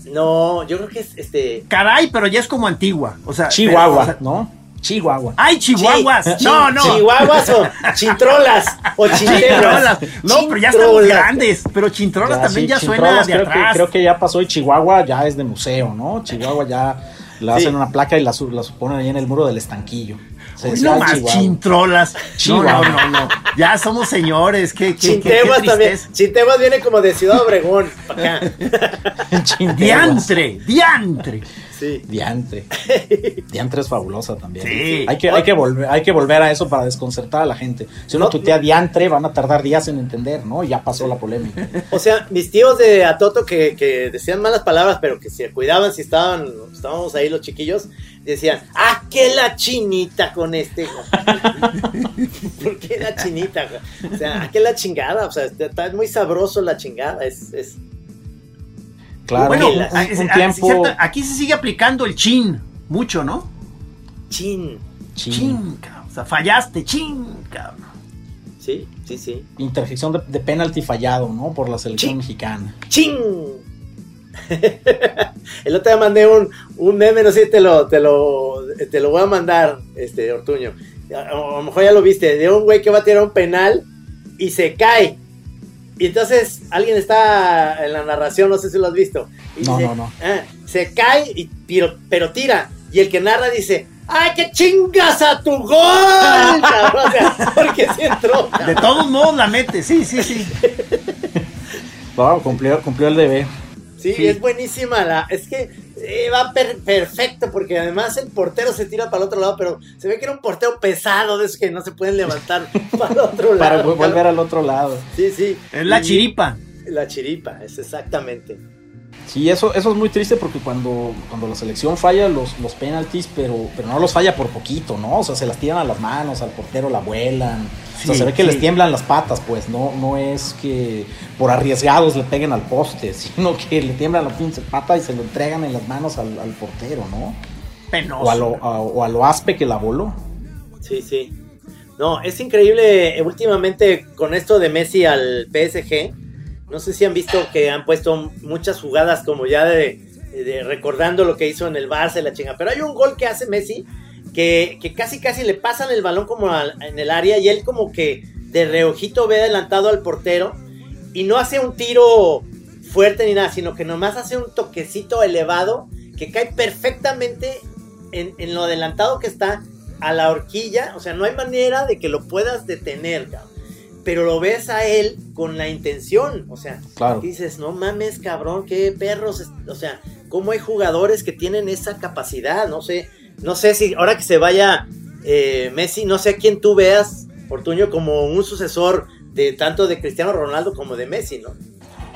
no, yo creo que es este. Caray, pero ya es como antigua. O sea, Chihuahua, pero, o sea, ¿no? Chihuahua. ¡Ay, chihuahuas! chi- no, no. Chihuahuas o chintrolas o Chintrolas. No, pero ya estamos Chintrolas. grandes. Pero Chintrolas Ya, también sí, ya suena de creo atrás. Que, creo que ya pasó y Chihuahua ya es de museo, ¿no? Chihuahua ya Sí. hacen una placa y la, la ponen ahí en el muro del estanquillo. Se Uy, no más Chihuahua. Chintrolas. Chihuahua. no, no, no. Ya somos señores. Qué, qué, qué, qué Chinteguas también. Chinteguas viene como de Ciudad Obregón, acá. Diantre, diantre. Sí. Diantre. Diantre es fabulosa también. Sí. Hay que, hay, que volver, hay que volver a eso para desconcertar a la gente. Si uno No, tuitea diantre, van a tardar días en entender, ¿no? Ya pasó la polémica. O sea, mis tíos de Atoto que, que decían malas palabras, pero que se cuidaban si estaban, estábamos ahí los chiquillos, decían, ah, que la chinita con este. ¿Por qué la chinita? O sea, ah, que la chingada. O sea, está muy sabroso la chingada. Es, es... Claro, bueno, un, a- un- un tiempo. cierto, aquí se sigue aplicando el chin. Mucho, ¿no? Chin. Chin. Chin, cabrón. O sea, fallaste, chin, cabrón. Sí, sí, sí. Interjección de, de penalti fallado, ¿no? Por la selección Chin. mexicana. ¡Chin! El otro día mandé un, un meme, no sé si te lo, te lo, te lo voy a mandar, este, Ortuño. A, a lo mejor ya lo viste, de un güey que va a tirar un penal y se cae. Y entonces alguien está en la narración, no sé si lo has visto. y No, dice, no, no. "Ah, se cae, y, pero, pero tira. Y el que narra dice, ¡ay, qué chingas a tu gol! cabrón! O sea, porque sí entró. De todos modos la mete, sí, sí, sí. No, cumplió, cumplió el deber. Sí, Sí. es buenísima la. Es que eh, va per- perfecto porque además el portero se tira para el otro lado, pero se ve que era un portero pesado de esos que no se pueden levantar para el otro lado. Para volver al otro lado. Sí, sí. Es la Y- chiripa. La chiripa, es exactamente. Sí, eso, eso es muy triste porque cuando, cuando la selección falla los, los penaltis, pero, pero no los falla por poquito, ¿no? O sea, se las tiran a las manos, al portero la vuelan. o sea, se ve que sí. les tiemblan las patas, pues. No, no es que por arriesgados le peguen al poste, sino que le tiemblan la pinche pata y se lo entregan en las manos al, al portero, ¿no? Penoso. O a, lo, a- o a lo aspe que la voló. Sí, sí. No, es increíble eh, últimamente con esto de Messi al PSG. No sé si han visto que han puesto muchas jugadas como ya de, recordando lo que hizo en el Barça la chinga. Pero hay un gol que hace Messi que, casi casi le pasan el balón como en el área y él como que de reojito ve adelantado al portero y no hace un tiro fuerte ni nada, sino que nomás hace un toquecito elevado que cae perfectamente en, en lo adelantado que está a la horquilla. O sea, no hay manera de que lo puedas detener, cabrón. Pero lo ves a él con la intención. O sea, Claro. dices, no mames, cabrón, qué perros. es-". O sea, cómo hay jugadores que tienen esa capacidad. No sé, no sé si ahora que se vaya eh, Messi, no sé a quién tú veas, Ortuño, como un sucesor de tanto de Cristiano Ronaldo como de Messi, ¿no?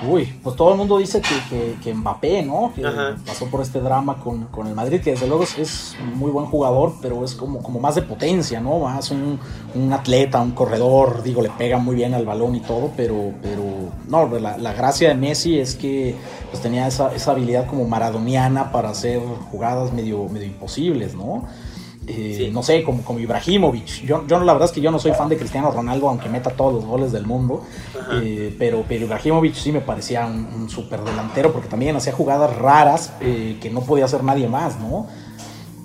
Uy, pues todo el mundo dice que, que, que Mbappé, ¿no? Que Ajá. pasó por este drama con, con el Madrid, que desde luego es, es muy buen jugador, pero es como, como más de potencia, ¿no? Más un, un atleta, un corredor, digo, le pega muy bien al balón y todo, pero, pero no, la, la gracia de Messi es que pues tenía esa, esa habilidad como maradoniana para hacer jugadas medio, medio imposibles, ¿no? Eh, Sí. No sé, como, como Ibrahimovic. Yo, yo la verdad es que yo no soy fan de Cristiano Ronaldo, aunque meta todos los goles del mundo. Eh, pero, pero Ibrahimovic sí me parecía un, un super delantero porque también hacía jugadas raras eh, que no podía hacer nadie más, ¿no?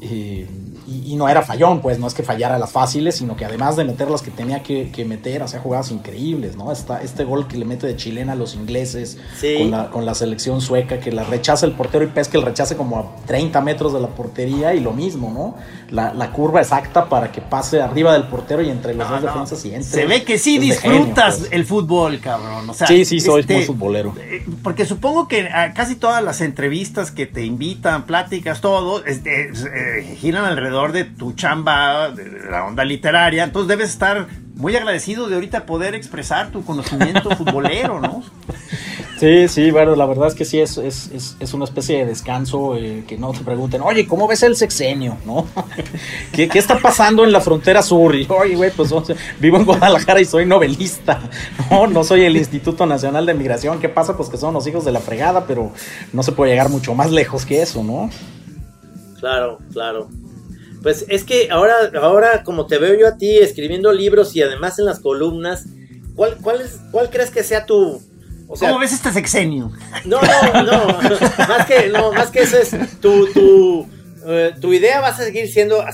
Eh, y, y no era fallón, pues no es que fallara las fáciles, sino que además de meter las que tenía que, que meter, hacía jugadas increíbles, ¿no? Esta, este gol que le mete de chilena a los ingleses Sí. con, la, con la selección sueca, que la rechaza el portero y pesca el rechace como a 30 metros de la portería y lo mismo, ¿no? La, la curva exacta para que pase arriba del portero y entre los No, dos no. defensas y entre. Se ve que sí Es de genio, disfrutas pues. el fútbol, cabrón. O sea, Sí, sí, soy este, muy futbolero. eh, Porque supongo que a casi todas las entrevistas que te invitan, pláticas, todo, este, es, eh, giran alrededor de tu chamba, de, de la onda literaria. Entonces debes estar muy agradecido de ahorita poder expresar tu conocimiento futbolero, ¿no? Sí, sí, bueno, la verdad es que sí es, es, es, es una especie de descanso eh, que no te pregunten, oye, ¿cómo ves el sexenio? ¿No? ¿Qué, qué está pasando en la frontera sur? Y, oye, güey, pues vivo en Guadalajara y soy novelista. No, no soy el Instituto Nacional de Migración. ¿Qué pasa? Pues que son los hijos de la fregada, pero no se puede llegar mucho más lejos que eso, ¿no? Claro, claro. Pues es que ahora, ahora como te veo yo a ti escribiendo libros y además en las columnas, ¿cuál, cuál, es, cuál crees que sea tu... O sea, ¿Cómo ves este sexenio? No, no, no. más, que, no más que eso es tu, tu, eh, tu idea va a seguir siendo,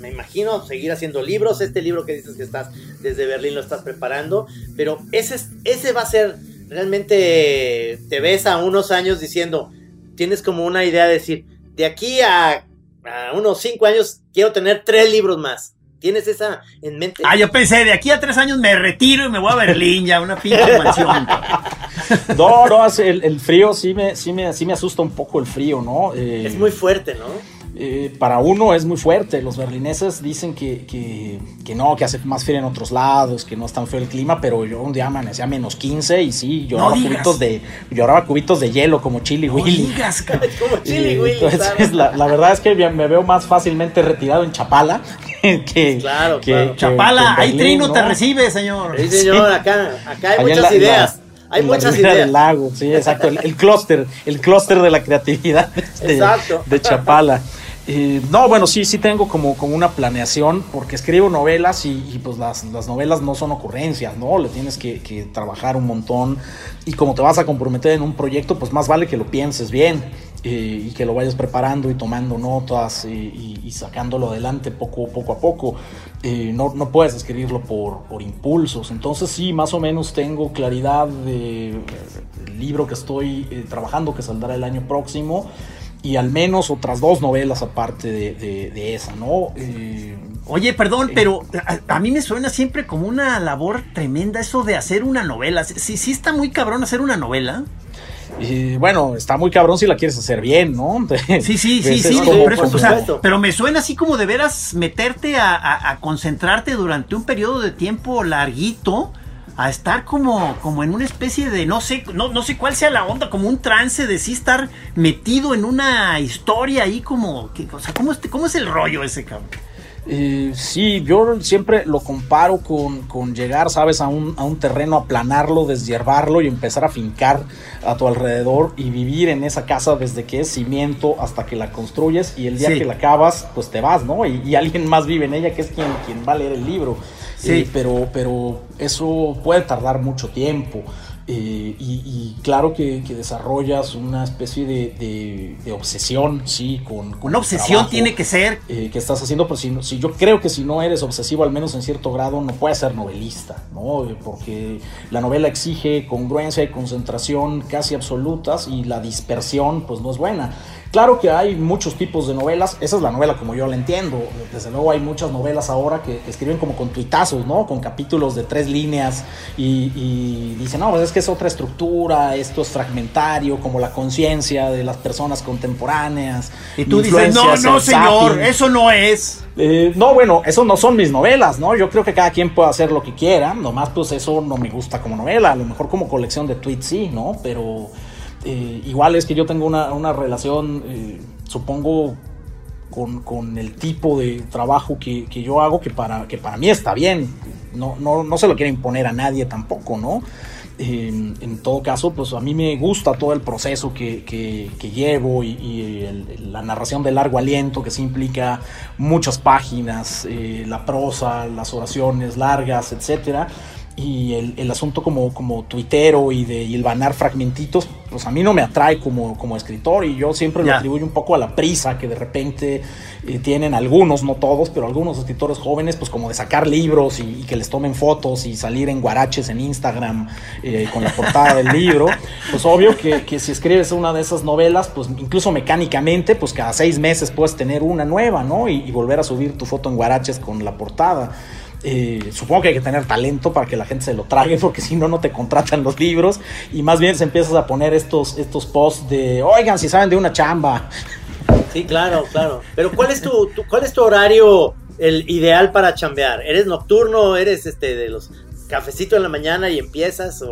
me imagino, seguir haciendo libros. Este libro que dices que estás desde Berlín lo estás preparando. Pero ese, es- ese va a ser realmente, te ves a unos años diciendo, tienes como una idea de decir, de aquí a, a unos cinco años quiero tener tres libros más. ¿Tienes esa en mente? Ah, yo pensé, de aquí a tres años me retiro y me voy a Berlín ya, una pinche mansión. No, no, hace- el, el frío sí me, sí, me, sí me asusta un poco el frío, ¿no? Eh, Es muy fuerte, ¿no? Eh, para uno es muy fuerte. Los berlineses dicen que, que, que no, que hace más frío en otros lados, que no es tan feo el clima, pero yo un día amanecía a menos 15 y sí, lloraba, cubitos, de, lloraba cubitos de hielo como Chili No Willy. digas. Como Chili Y Willy, entonces, la, la verdad es que me veo más fácilmente retirado en Chapala que, Claro, que- claro. que- Chapala, ahí Trino te ¿no? recibe, señor. Sí, señor, acá, acá hay Allá muchas la- en la- ideas. hay muchas ideas. del lago, sí, exacto. El, el clúster, el clúster de la creatividad de, Exacto. de Chapala. Eh, no, bueno, sí, sí tengo como, una planeación, porque escribo novelas y, pues las, las novelas no son ocurrencias, ¿no? Le tienes que, trabajar un montón y como te vas a comprometer en un proyecto, pues más vale que lo pienses bien eh, y que lo vayas preparando y tomando notas eh, y, sacándolo adelante poco, poco a poco. Eh, no, no puedes escribirlo por, por impulsos. Entonces sí, más o menos tengo claridad del libro que estoy trabajando, que saldrá el año próximo. Y al menos otras dos novelas aparte de, esa, ¿no? Eh, Oye, perdón, pero a, mí me suena siempre como una labor tremenda eso de hacer una novela. Sí, sí está muy cabrón hacer una novela. Y bueno, está muy cabrón si la quieres hacer bien, ¿no? Sí, sí, sí, sí, pero me suena así como de veras meterte a, concentrarte durante un periodo de tiempo larguito a estar como, como en una especie de, no sé, no, no sé cuál sea la onda, como un trance de sí estar metido en una historia ahí como, que, o sea, ¿cómo, ¿cómo es el rollo ese cabrón? Eh, sí, yo siempre lo comparo con, llegar, sabes, a un, a un, terreno, aplanarlo, deshiervarlo y empezar a fincar a tu alrededor y vivir en esa casa desde que es cimiento hasta que la construyes y el día que la acabas, pues te vas, ¿no? Y, alguien más vive en ella que es quien, quien va a leer el libro. Sí. Eh, pero, pero eso puede tardar mucho tiempo. Eh, y, claro que, desarrollas una especie de, obsesión, sí, con... una obsesión tiene que ser... Eh, que estás haciendo, pues si, si, yo creo que si no eres obsesivo, al menos en cierto grado, no puedes ser novelista, ¿no? Porque la novela exige congruencia y concentración casi absolutas y la dispersión, pues no es buena. Claro que hay muchos tipos de novelas, esa es la novela como yo la entiendo. Desde luego hay muchas novelas ahora que, escriben como con tuitazos, ¿no? Con capítulos de tres líneas y, dicen, no, pues es que es otra estructura, esto es fragmentario, como la conciencia de las personas contemporáneas. Y tú dices, no, no, señor, eso no es. Eh, no, bueno, eso no son mis novelas, ¿no? Yo creo que cada quien puede hacer lo que quiera, nomás pues eso no me gusta como novela, a lo mejor como colección de tweets sí, ¿no? Pero eh, igual es que yo tengo una, relación, eh, supongo, con, el tipo de trabajo que, yo hago, que para, que para mí está bien. No, no, se lo quiere imponer a nadie tampoco, ¿no? Eh, en todo caso, pues a mí me gusta todo el proceso que, llevo y, la narración de largo aliento que se implica muchas páginas, la prosa, las oraciones largas, etcétera y el, asunto como, como tuitero y de hilvanar fragmentitos, pues a mí no me atrae como, como escritor y yo siempre lo atribuyo un poco a la prisa que de repente eh, tienen algunos, no todos, pero algunos escritores jóvenes, pues como de sacar libros y, que les tomen fotos y salir en guaraches en Instagram eh, con la portada del libro. Pues obvio que, que, si escribes una de esas novelas, pues incluso mecánicamente, pues cada seis meses puedes tener una nueva, ¿no? Y, y volver a subir tu foto en guaraches con la portada. Eh, supongo que hay que tener talento para que la gente se lo trague, porque si no, no te contratan los libros. Y más bien se empiezas a poner estos, estos posts de, oigan, si saben de una chamba. Sí, claro, claro. Pero ¿cuál es tu, cuál es tu horario el ideal para chambear? ¿Eres nocturno? ¿Eres este de los cafecitos en la mañana y empiezas?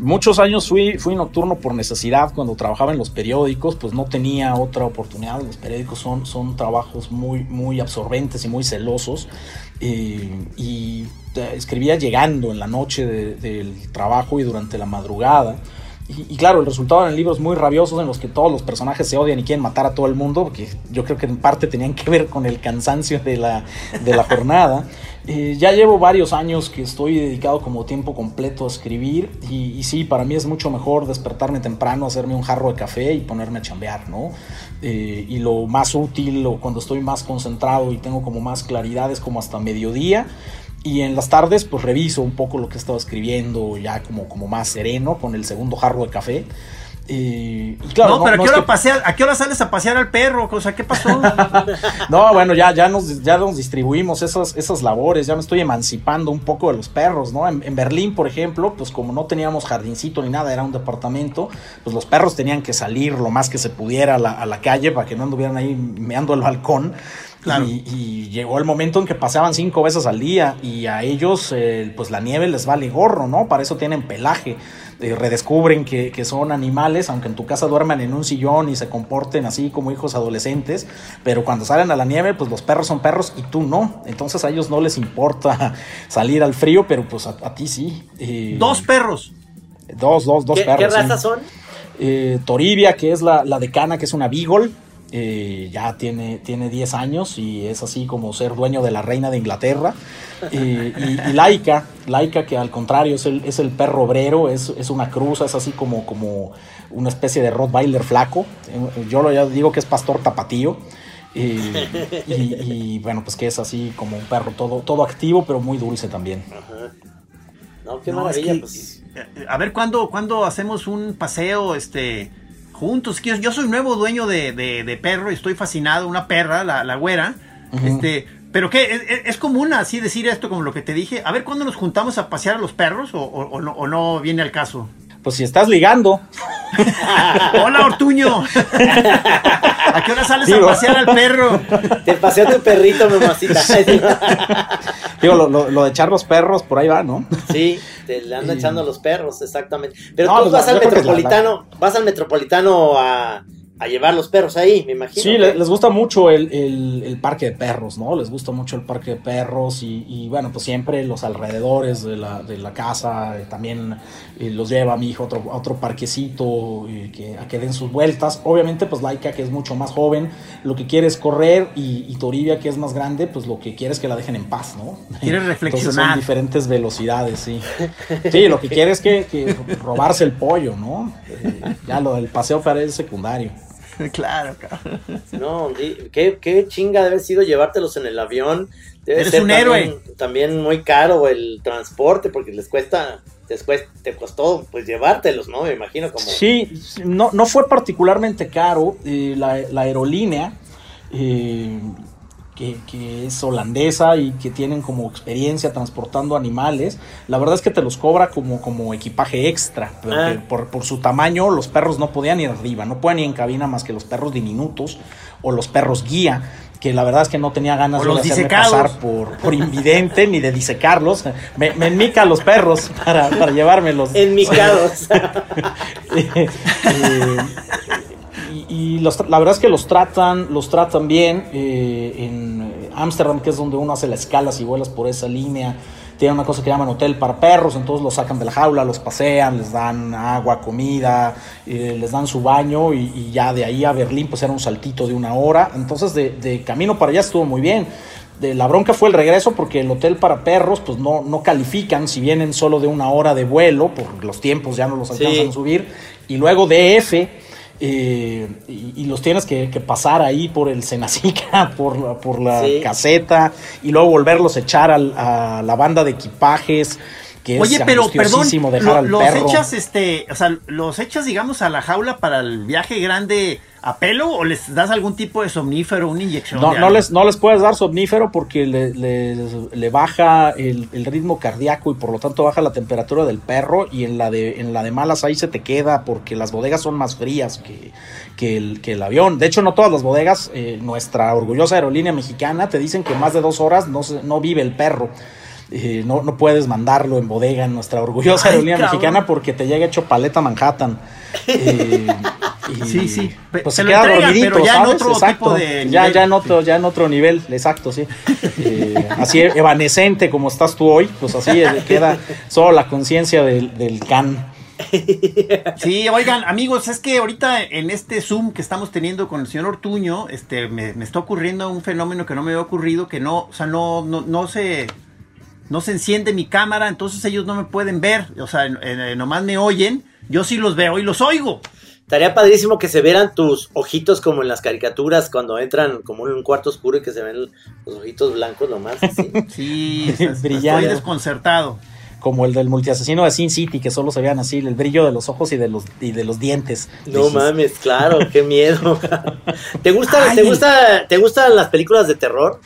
Muchos años fui, fui nocturno por necesidad cuando trabajaba en los periódicos, pues no tenía otra oportunidad. Los periódicos son, son trabajos muy, muy absorbentes y muy celosos. Eh, y escribía llegando en la noche del trabajo y durante la madrugada. Y, claro, el resultado eran libros muy rabiosos en los que todos los personajes se odian y quieren matar a todo el mundo, porque yo creo que en parte tenían que ver con el cansancio de la, de la jornada. Eh, ya llevo varios años que estoy dedicado como tiempo completo a escribir y, sí, para mí es mucho mejor despertarme temprano, hacerme un jarro de café y ponerme a chambear, ¿no? Eh, y lo más útil o cuando estoy más concentrado y tengo como más claridad es como hasta mediodía y en las tardes pues reviso un poco lo que he estado escribiendo ya como, como más sereno con el segundo jarro de café y claro, no, pero ¿a, qué hora sales a pasear al perro? O sea, ¿qué pasó? no, bueno, ya, ya, nos, ya nos distribuimos esas, esas labores, ya me estoy emancipando un poco de los perros, ¿no? En, Berlín, por ejemplo, pues como no teníamos jardincito ni nada, era un departamento, pues los perros tenían que salir lo más que se pudiera a la, a la calle para que no anduvieran ahí meando el balcón. Y, llegó el momento en que pasaban cinco veces al día y a ellos eh, pues la nieve les vale gorro, ¿no? Para eso tienen pelaje. Eh, redescubren que, son animales, aunque en tu casa duerman en un sillón y se comporten así como hijos adolescentes, pero cuando salen a la nieve, pues los perros son perros y tú no. Entonces a ellos no les importa salir al frío, pero pues a, ti sí. Eh, dos perros. Dos, dos, dos perros. ¿Qué razas son? Toribia, que es la, la decana, que es una beagle. Eh, ya tiene, tiene 10 años y es así como ser dueño de la reina de Inglaterra. y, Laika, Laika que al contrario es el, es el perro obrero, es, una cruza, es así como, como una especie de Rottweiler flaco. Eh, yo lo digo que es pastor tapatío. y, bueno, pues que es así como un perro todo, todo activo, pero muy dulce también. No, qué maravilla. pues. Eh, a ver, ¿cuándo, ¿cuándo hacemos un paseo este Juntos, yo, soy nuevo dueño de, de- de perro y estoy fascinado, una perra, la, la güera. Este, pero qué, ¿Es, es- es común así decir esto como lo que te dije. A ver, ¿cuándo nos juntamos a pasear a los perros o, o- o no, o no viene al caso? Pues si estás ligando, Hola, Ortuño. ¿A qué hora sales Digo. a pasear al perro? Te pasea tu perrito, mamacita. digo, lo, lo- lo de echar los perros, por ahí va, ¿no? Sí, te le anda echando los perros, exactamente. Pero No, tú pues, vas al metropolitano, vas al metropolitano a, a llevar los perros ahí, me imagino. Sí, ¿qué? le- les gusta mucho el, el- el parque de perros, ¿no? Les gusta mucho el parque de perros y, y, bueno, pues siempre los alrededores de la, de la casa, eh, también eh, los lleva a mi hijo a otro, a otro parquecito eh, que, a que den sus vueltas. Obviamente, pues Laika, que es mucho más joven, lo que quiere es correr y, y Toribia, que es más grande, pues lo que quiere es que la dejen en paz, ¿no? Quiere Entonces reflexionar. son diferentes velocidades, sí. Sí, lo que quiere es que, que robarse el pollo, ¿no? Eh, ya lo del paseo parece secundario. Claro, cabrón. No, qué, qué chinga debe haber sido llevártelos en el avión. Debe Eres ser un también, héroe. También muy caro el transporte porque les cuesta, después te costó pues llevártelos, ¿no? Me imagino como... Sí, no, no fue particularmente caro. eh, la, la aerolínea, eh, que, que es holandesa y que tienen como experiencia transportando animales, la verdad es que te los cobra como, como equipaje extra. porque Ah. por, por su tamaño, los perros no podían ir arriba, no pueden ir en cabina más que los perros diminutos o los perros guía. Que la verdad es que no tenía ganas de hacerme pasar por, por invidente ni de disecarlos. Me, me enmica los perros para, para llevármelos. Enmicados. Eh, y y los- la verdad es que los tratan, los tratan bien. eh, en Ámsterdam, que es donde uno hace la escala si vuelas por esa línea, tiene una cosa que llaman hotel para perros, entonces los sacan de la jaula, los pasean, les dan agua, comida, eh, les dan su baño y, y ya de ahí a Berlín pues era un saltito de una hora. Entonces de, de camino para allá estuvo muy bien. De la bronca fue el regreso porque el hotel para perros pues no, no califican si vienen solo de una hora de vuelo, por los tiempos ya no los alcanzan Sí. a subir. Y luego DF, eh, y, y los tienes que, que pasar ahí por el Senacica, por la, por la Sí. caseta, y luego volverlos a echar al- a la banda de equipajes. Que Oye, es pero perdón, dejar lo- al los perro. echas, este, o sea, los echas, digamos, a la jaula para el viaje grande a pelo o les das algún tipo de somnífero, una inyección. No, no les, no les puedes dar somnífero porque le, le- le baja el, el ritmo cardíaco y por lo tanto baja la temperatura del perro y en la de, en la de malas ahí se te queda porque las bodegas son más frías que, que, el, que el avión. De hecho, no todas las bodegas, eh, nuestra orgullosa aerolínea mexicana te dicen que más de dos horas no, se- no vive el perro. Eh, no, no puedes mandarlo en bodega en nuestra orgullosa aerolínea mexicana porque te llega hecho paleta Manhattan. Eh, y, Sí, sí. Pues se queda dormidito, pero ya en otro Exacto. tipo de ya, en otro, ya en otro nivel, exacto, sí. Eh, así evanescente como estás tú hoy, pues así eh, queda solo la conciencia del, del can. Sí, oigan, amigos, es que ahorita en este Zoom que estamos teniendo con el señor Ortuño, este, me, me está ocurriendo un fenómeno que no me había ocurrido, que no, o sea, no, no, no se, no se enciende mi cámara, entonces ellos no me pueden ver, o sea, nomás me oyen, yo sí los veo y los oigo. Estaría padrísimo que se vieran tus ojitos como en las caricaturas cuando entran como en un cuarto oscuro y que se ven los ojitos blancos nomás. así. Sí, estoy Brillando. desconcertado. Como el del multiasesino de Sin City, que solo se vean así, el brillo de los ojos y de los, y de los dientes. No Dices, mames, claro, qué miedo. ¿Te gusta, te gusta, te gustan las películas de terror?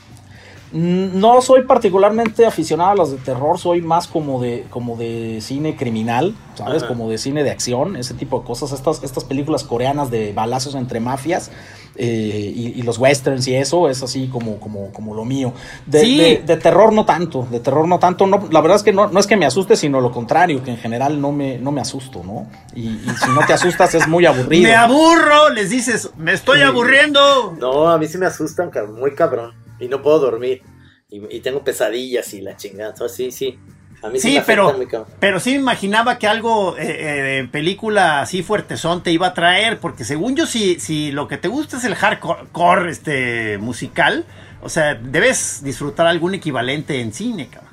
Mm, No soy particularmente aficionado a las de terror, soy más como de, como de cine criminal, ¿sabes? Ajá. Como de cine de acción, ese tipo de cosas. Estas, estas películas coreanas de balazos entre mafias eh, y, y los westerns y eso es así como, como, como lo mío. De, Sí. de- de terror no tanto, de terror no tanto. No, la verdad es que no, no es que me asuste, sino lo contrario, que en general no me, no me asusto, ¿no? Y, y si no te asustas es muy aburrido. Me aburro, les dices, me estoy aburriendo. No, a mí sí me asustan, muy cabrón. Y no puedo dormir. Y, y tengo pesadillas y la chingada. Entonces, sí, sí. A mí sí, Sí, pero, pero sí me imaginaba que algo eh, eh, de película así fuertezón te iba a traer, porque según yo, si, si lo que te gusta es el hardcore core, este, musical, o sea, debes disfrutar algún equivalente en cine, cabrón.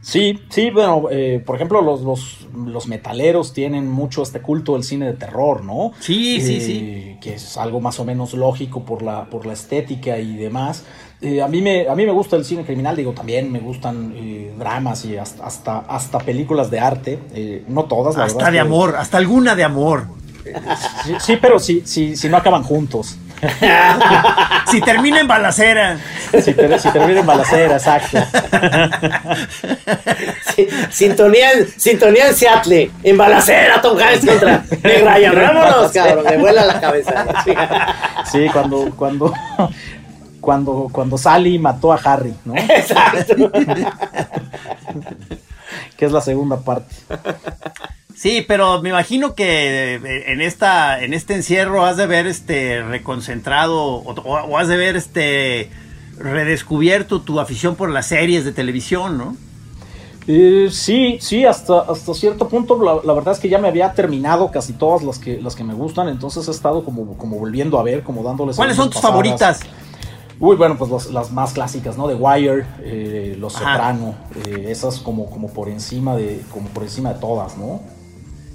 Sí, sí, bueno, eh, por ejemplo, los, los, los metaleros tienen mucho este culto del cine de terror, ¿no? Sí, sí, Eh, sí. Que es algo más o menos lógico por la, por la estética y demás. Eh, a, mí me, a mí me gusta el cine criminal, digo, también me gustan eh, dramas y hasta, hasta, hasta películas de arte. eh, no todas, la verdad Hasta de que- amor, hasta alguna de amor. Sí, sí, pero si, si, si no acaban juntos. si termina en balacera. Si, ter- si termina en balacera, exacto. Sí, sintonía, en- sintonía en Seattle, en balacera, Tom Hanks contra Meg Ryan. Vámonos, cabrón, me vuela la cabeza. Sí, cuando, cuando, cuando, cuando Sally mató a Harry, ¿no? Exacto. Que es la segunda parte. Sí, pero me imagino que eh, en esta, en este encierro has de ver este reconcentrado o, has de ver este redescubierto tu afición por las series de televisión, ¿no? Eh, sí, sí, hasta, hasta cierto punto la, la verdad es que ya me había terminado casi todas las que, las que me gustan, entonces he estado como, como volviendo a ver, como dándoles... ¿Cuáles son tus pasadas. favoritas? Uy, bueno, pues los- las más clásicas, ¿no? The Wire, eh, Los Ajá. Soprano, eh, esas como, como por encima de, como por encima de todas, ¿no?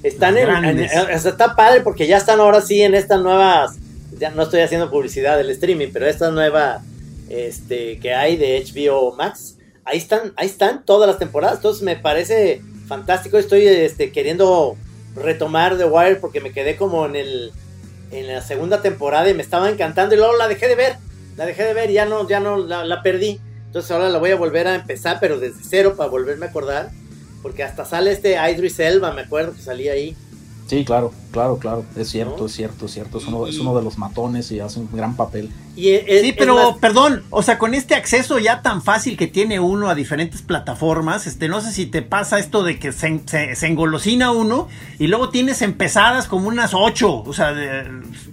Están en, en- está padre porque ya están ahora sí en estas nuevas, ya no estoy haciendo publicidad del streaming, pero esta nueva este que hay de HBO Max, ahí están, ahí están todas las temporadas, entonces me parece fantástico, estoy este queriendo retomar The Wire porque me quedé como en el en la segunda temporada y me estaba encantando y luego la dejé de ver, la dejé de ver y ya no ya no la, la perdí. Entonces ahora la voy a volver a empezar, pero desde cero para volverme a acordar. Porque hasta sale este Idris Elba, me acuerdo que salía ahí. Sí, claro, claro, claro, es cierto, ¿No? es cierto, es cierto, es uno, es uno de los matones y hace un gran papel. Y es- es- Sí, pero perdón, o sea, con este acceso ya tan fácil que tiene uno a diferentes plataformas, este, no sé si te pasa esto de que se, se- se engolosina uno y luego tienes empezadas como unas ocho, o sea, de-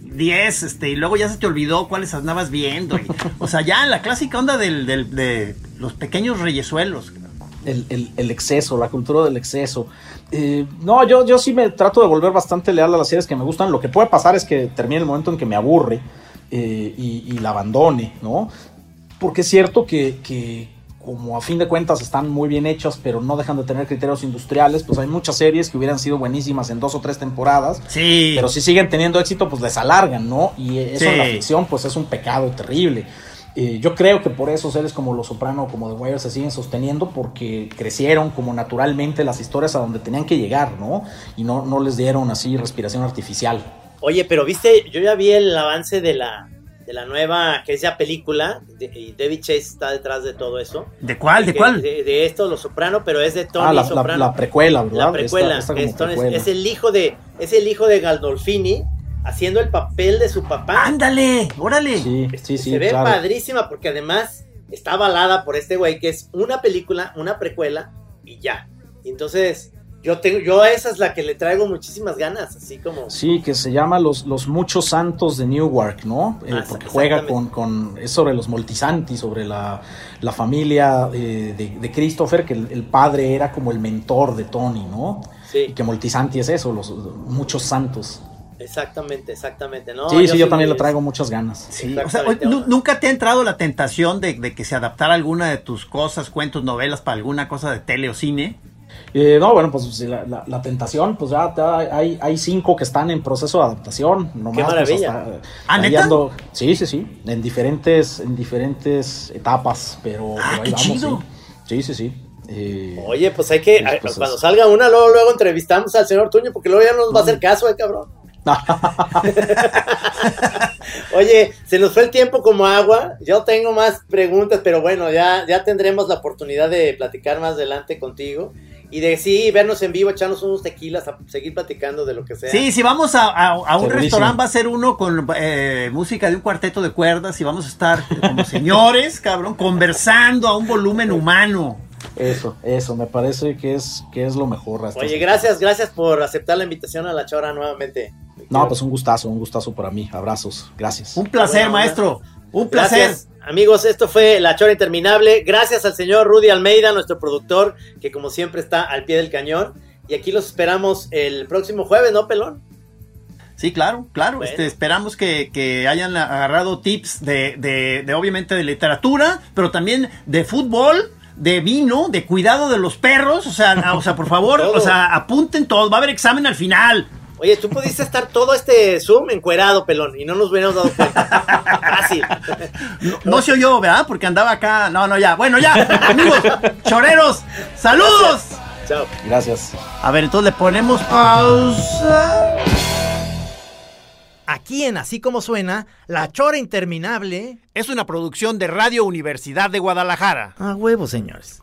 diez, este, y luego ya se te olvidó cuáles andabas viendo. y- o sea, ya la clásica onda del, del- de los pequeños reyesuelos. El, el- el exceso, la cultura del exceso. Eh, no, yo, yo sí me trato de volver bastante leal a las series que me gustan. Lo que puede pasar es que termine el momento en que me aburre eh, y, y la abandone, ¿no? Porque es cierto que, que como a fin de cuentas están muy bien hechas, pero no dejan de tener criterios industriales, pues hay muchas series que hubieran sido buenísimas en dos o tres temporadas, Sí. pero si siguen teniendo éxito, pues les alargan, ¿no? Y eso en la Sí. ficción, pues es un pecado terrible. Eh, yo creo que por eso series como Los Soprano o como The Wire se siguen sosteniendo porque crecieron como naturalmente las historias a donde tenían que llegar, ¿no? Y no, no les dieron así respiración artificial. Oye, pero viste, yo ya vi el avance de la, de la nueva, que es ya película, de- y David Chase está detrás de todo eso. ¿De cuál? ¿De Que- cuál? De, de esto, Los Soprano, pero es de Tony ah, la, Soprano. la precuela, ¿verdad? La precuela, Esta- esta es, precuela. es el hijo de, es el hijo de Gandolfini haciendo el papel de su papá. Ándale, órale. Sí, sí, sí, se ve claro. padrísima porque además está avalada por este güey que es una película, una precuela y ya. Y entonces yo tengo, yo a esa es la que le traigo muchísimas ganas, así como Sí, que se llama Los, los Muchos Santos de Newark, ¿no? Eh, Ah, porque juega con, con. Es sobre los Moltisanti, sobre la, la familia eh, de, de Christopher, que el, el padre era como el mentor de Tony, ¿no? Y sí, que Moltisanti es eso, los muchos santos. Exactamente, exactamente, ¿no? sí, sí, yo también le traigo muchas ganas. Sí, o sea, Exactamente. oye, ¿nu- ¿nunca te ha entrado la tentación de, de que se adaptara alguna de tus cosas, cuentos, novelas para alguna cosa de tele o cine? Eh, no, bueno, pues la, la- la tentación, pues ya te- hay, hay cinco que están en proceso de adaptación. Nomás, Qué pues, maravilla. hasta- ¿Ah, neta? ando- sí, sí, sí, en diferentes, en diferentes etapas, pero, Ah, pero ahí qué vamos, chido. Sí, sí, sí. sí. Eh, Oye, pues hay que, Pues, pues, cuando salga una, luego, luego entrevistamos al señor Tuño, porque luego ya no nos va a hacer caso, eh, cabrón. Oye, se nos fue el tiempo como agua. Yo tengo más preguntas, pero bueno, ya, ya tendremos la oportunidad de platicar más adelante contigo. Y de sí, vernos en vivo, echarnos unos tequilas, a seguir platicando de lo que sea. Sí, si vamos a, a- a un restaurante va a ser uno con eh, música de un cuarteto de cuerdas y vamos a estar como señores, cabrón, conversando a un volumen humano. Eso, eso, me parece que es, que es lo mejor. Oye, gracias, gracias por aceptar la invitación a la chora nuevamente. No, pues un gustazo, un gustazo para mí. Abrazos, gracias. Un placer, maestro. Un placer. Gracias, amigos. Esto fue La Chora Interminable. Gracias al señor Rudy Almeida, nuestro productor, que como siempre está al pie del cañón. Y aquí los esperamos el próximo jueves, ¿no, Pelón? Sí, claro, claro. Bueno. Este, esperamos que, que hayan agarrado tips de, de, de, obviamente, de literatura, pero también de fútbol, de vino, de cuidado de los perros. O sea, o sea por favor, Todo. o sea, apunten todo. Va a haber examen al final. Oye, tú pudiste estar todo este Zoom encuerado, Pelón, y no nos hubiéramos dado cuenta. Fácil. No, no se oyó, ¿verdad? Porque andaba acá. No, no, ya. Bueno, ya. Amigos, choreros, saludos. Chao. Gracias. A ver, entonces le ponemos pausa. Aquí en Así Como Suena, La Chora Interminable. Es una producción de Radio Universidad de Guadalajara. A huevo, señores.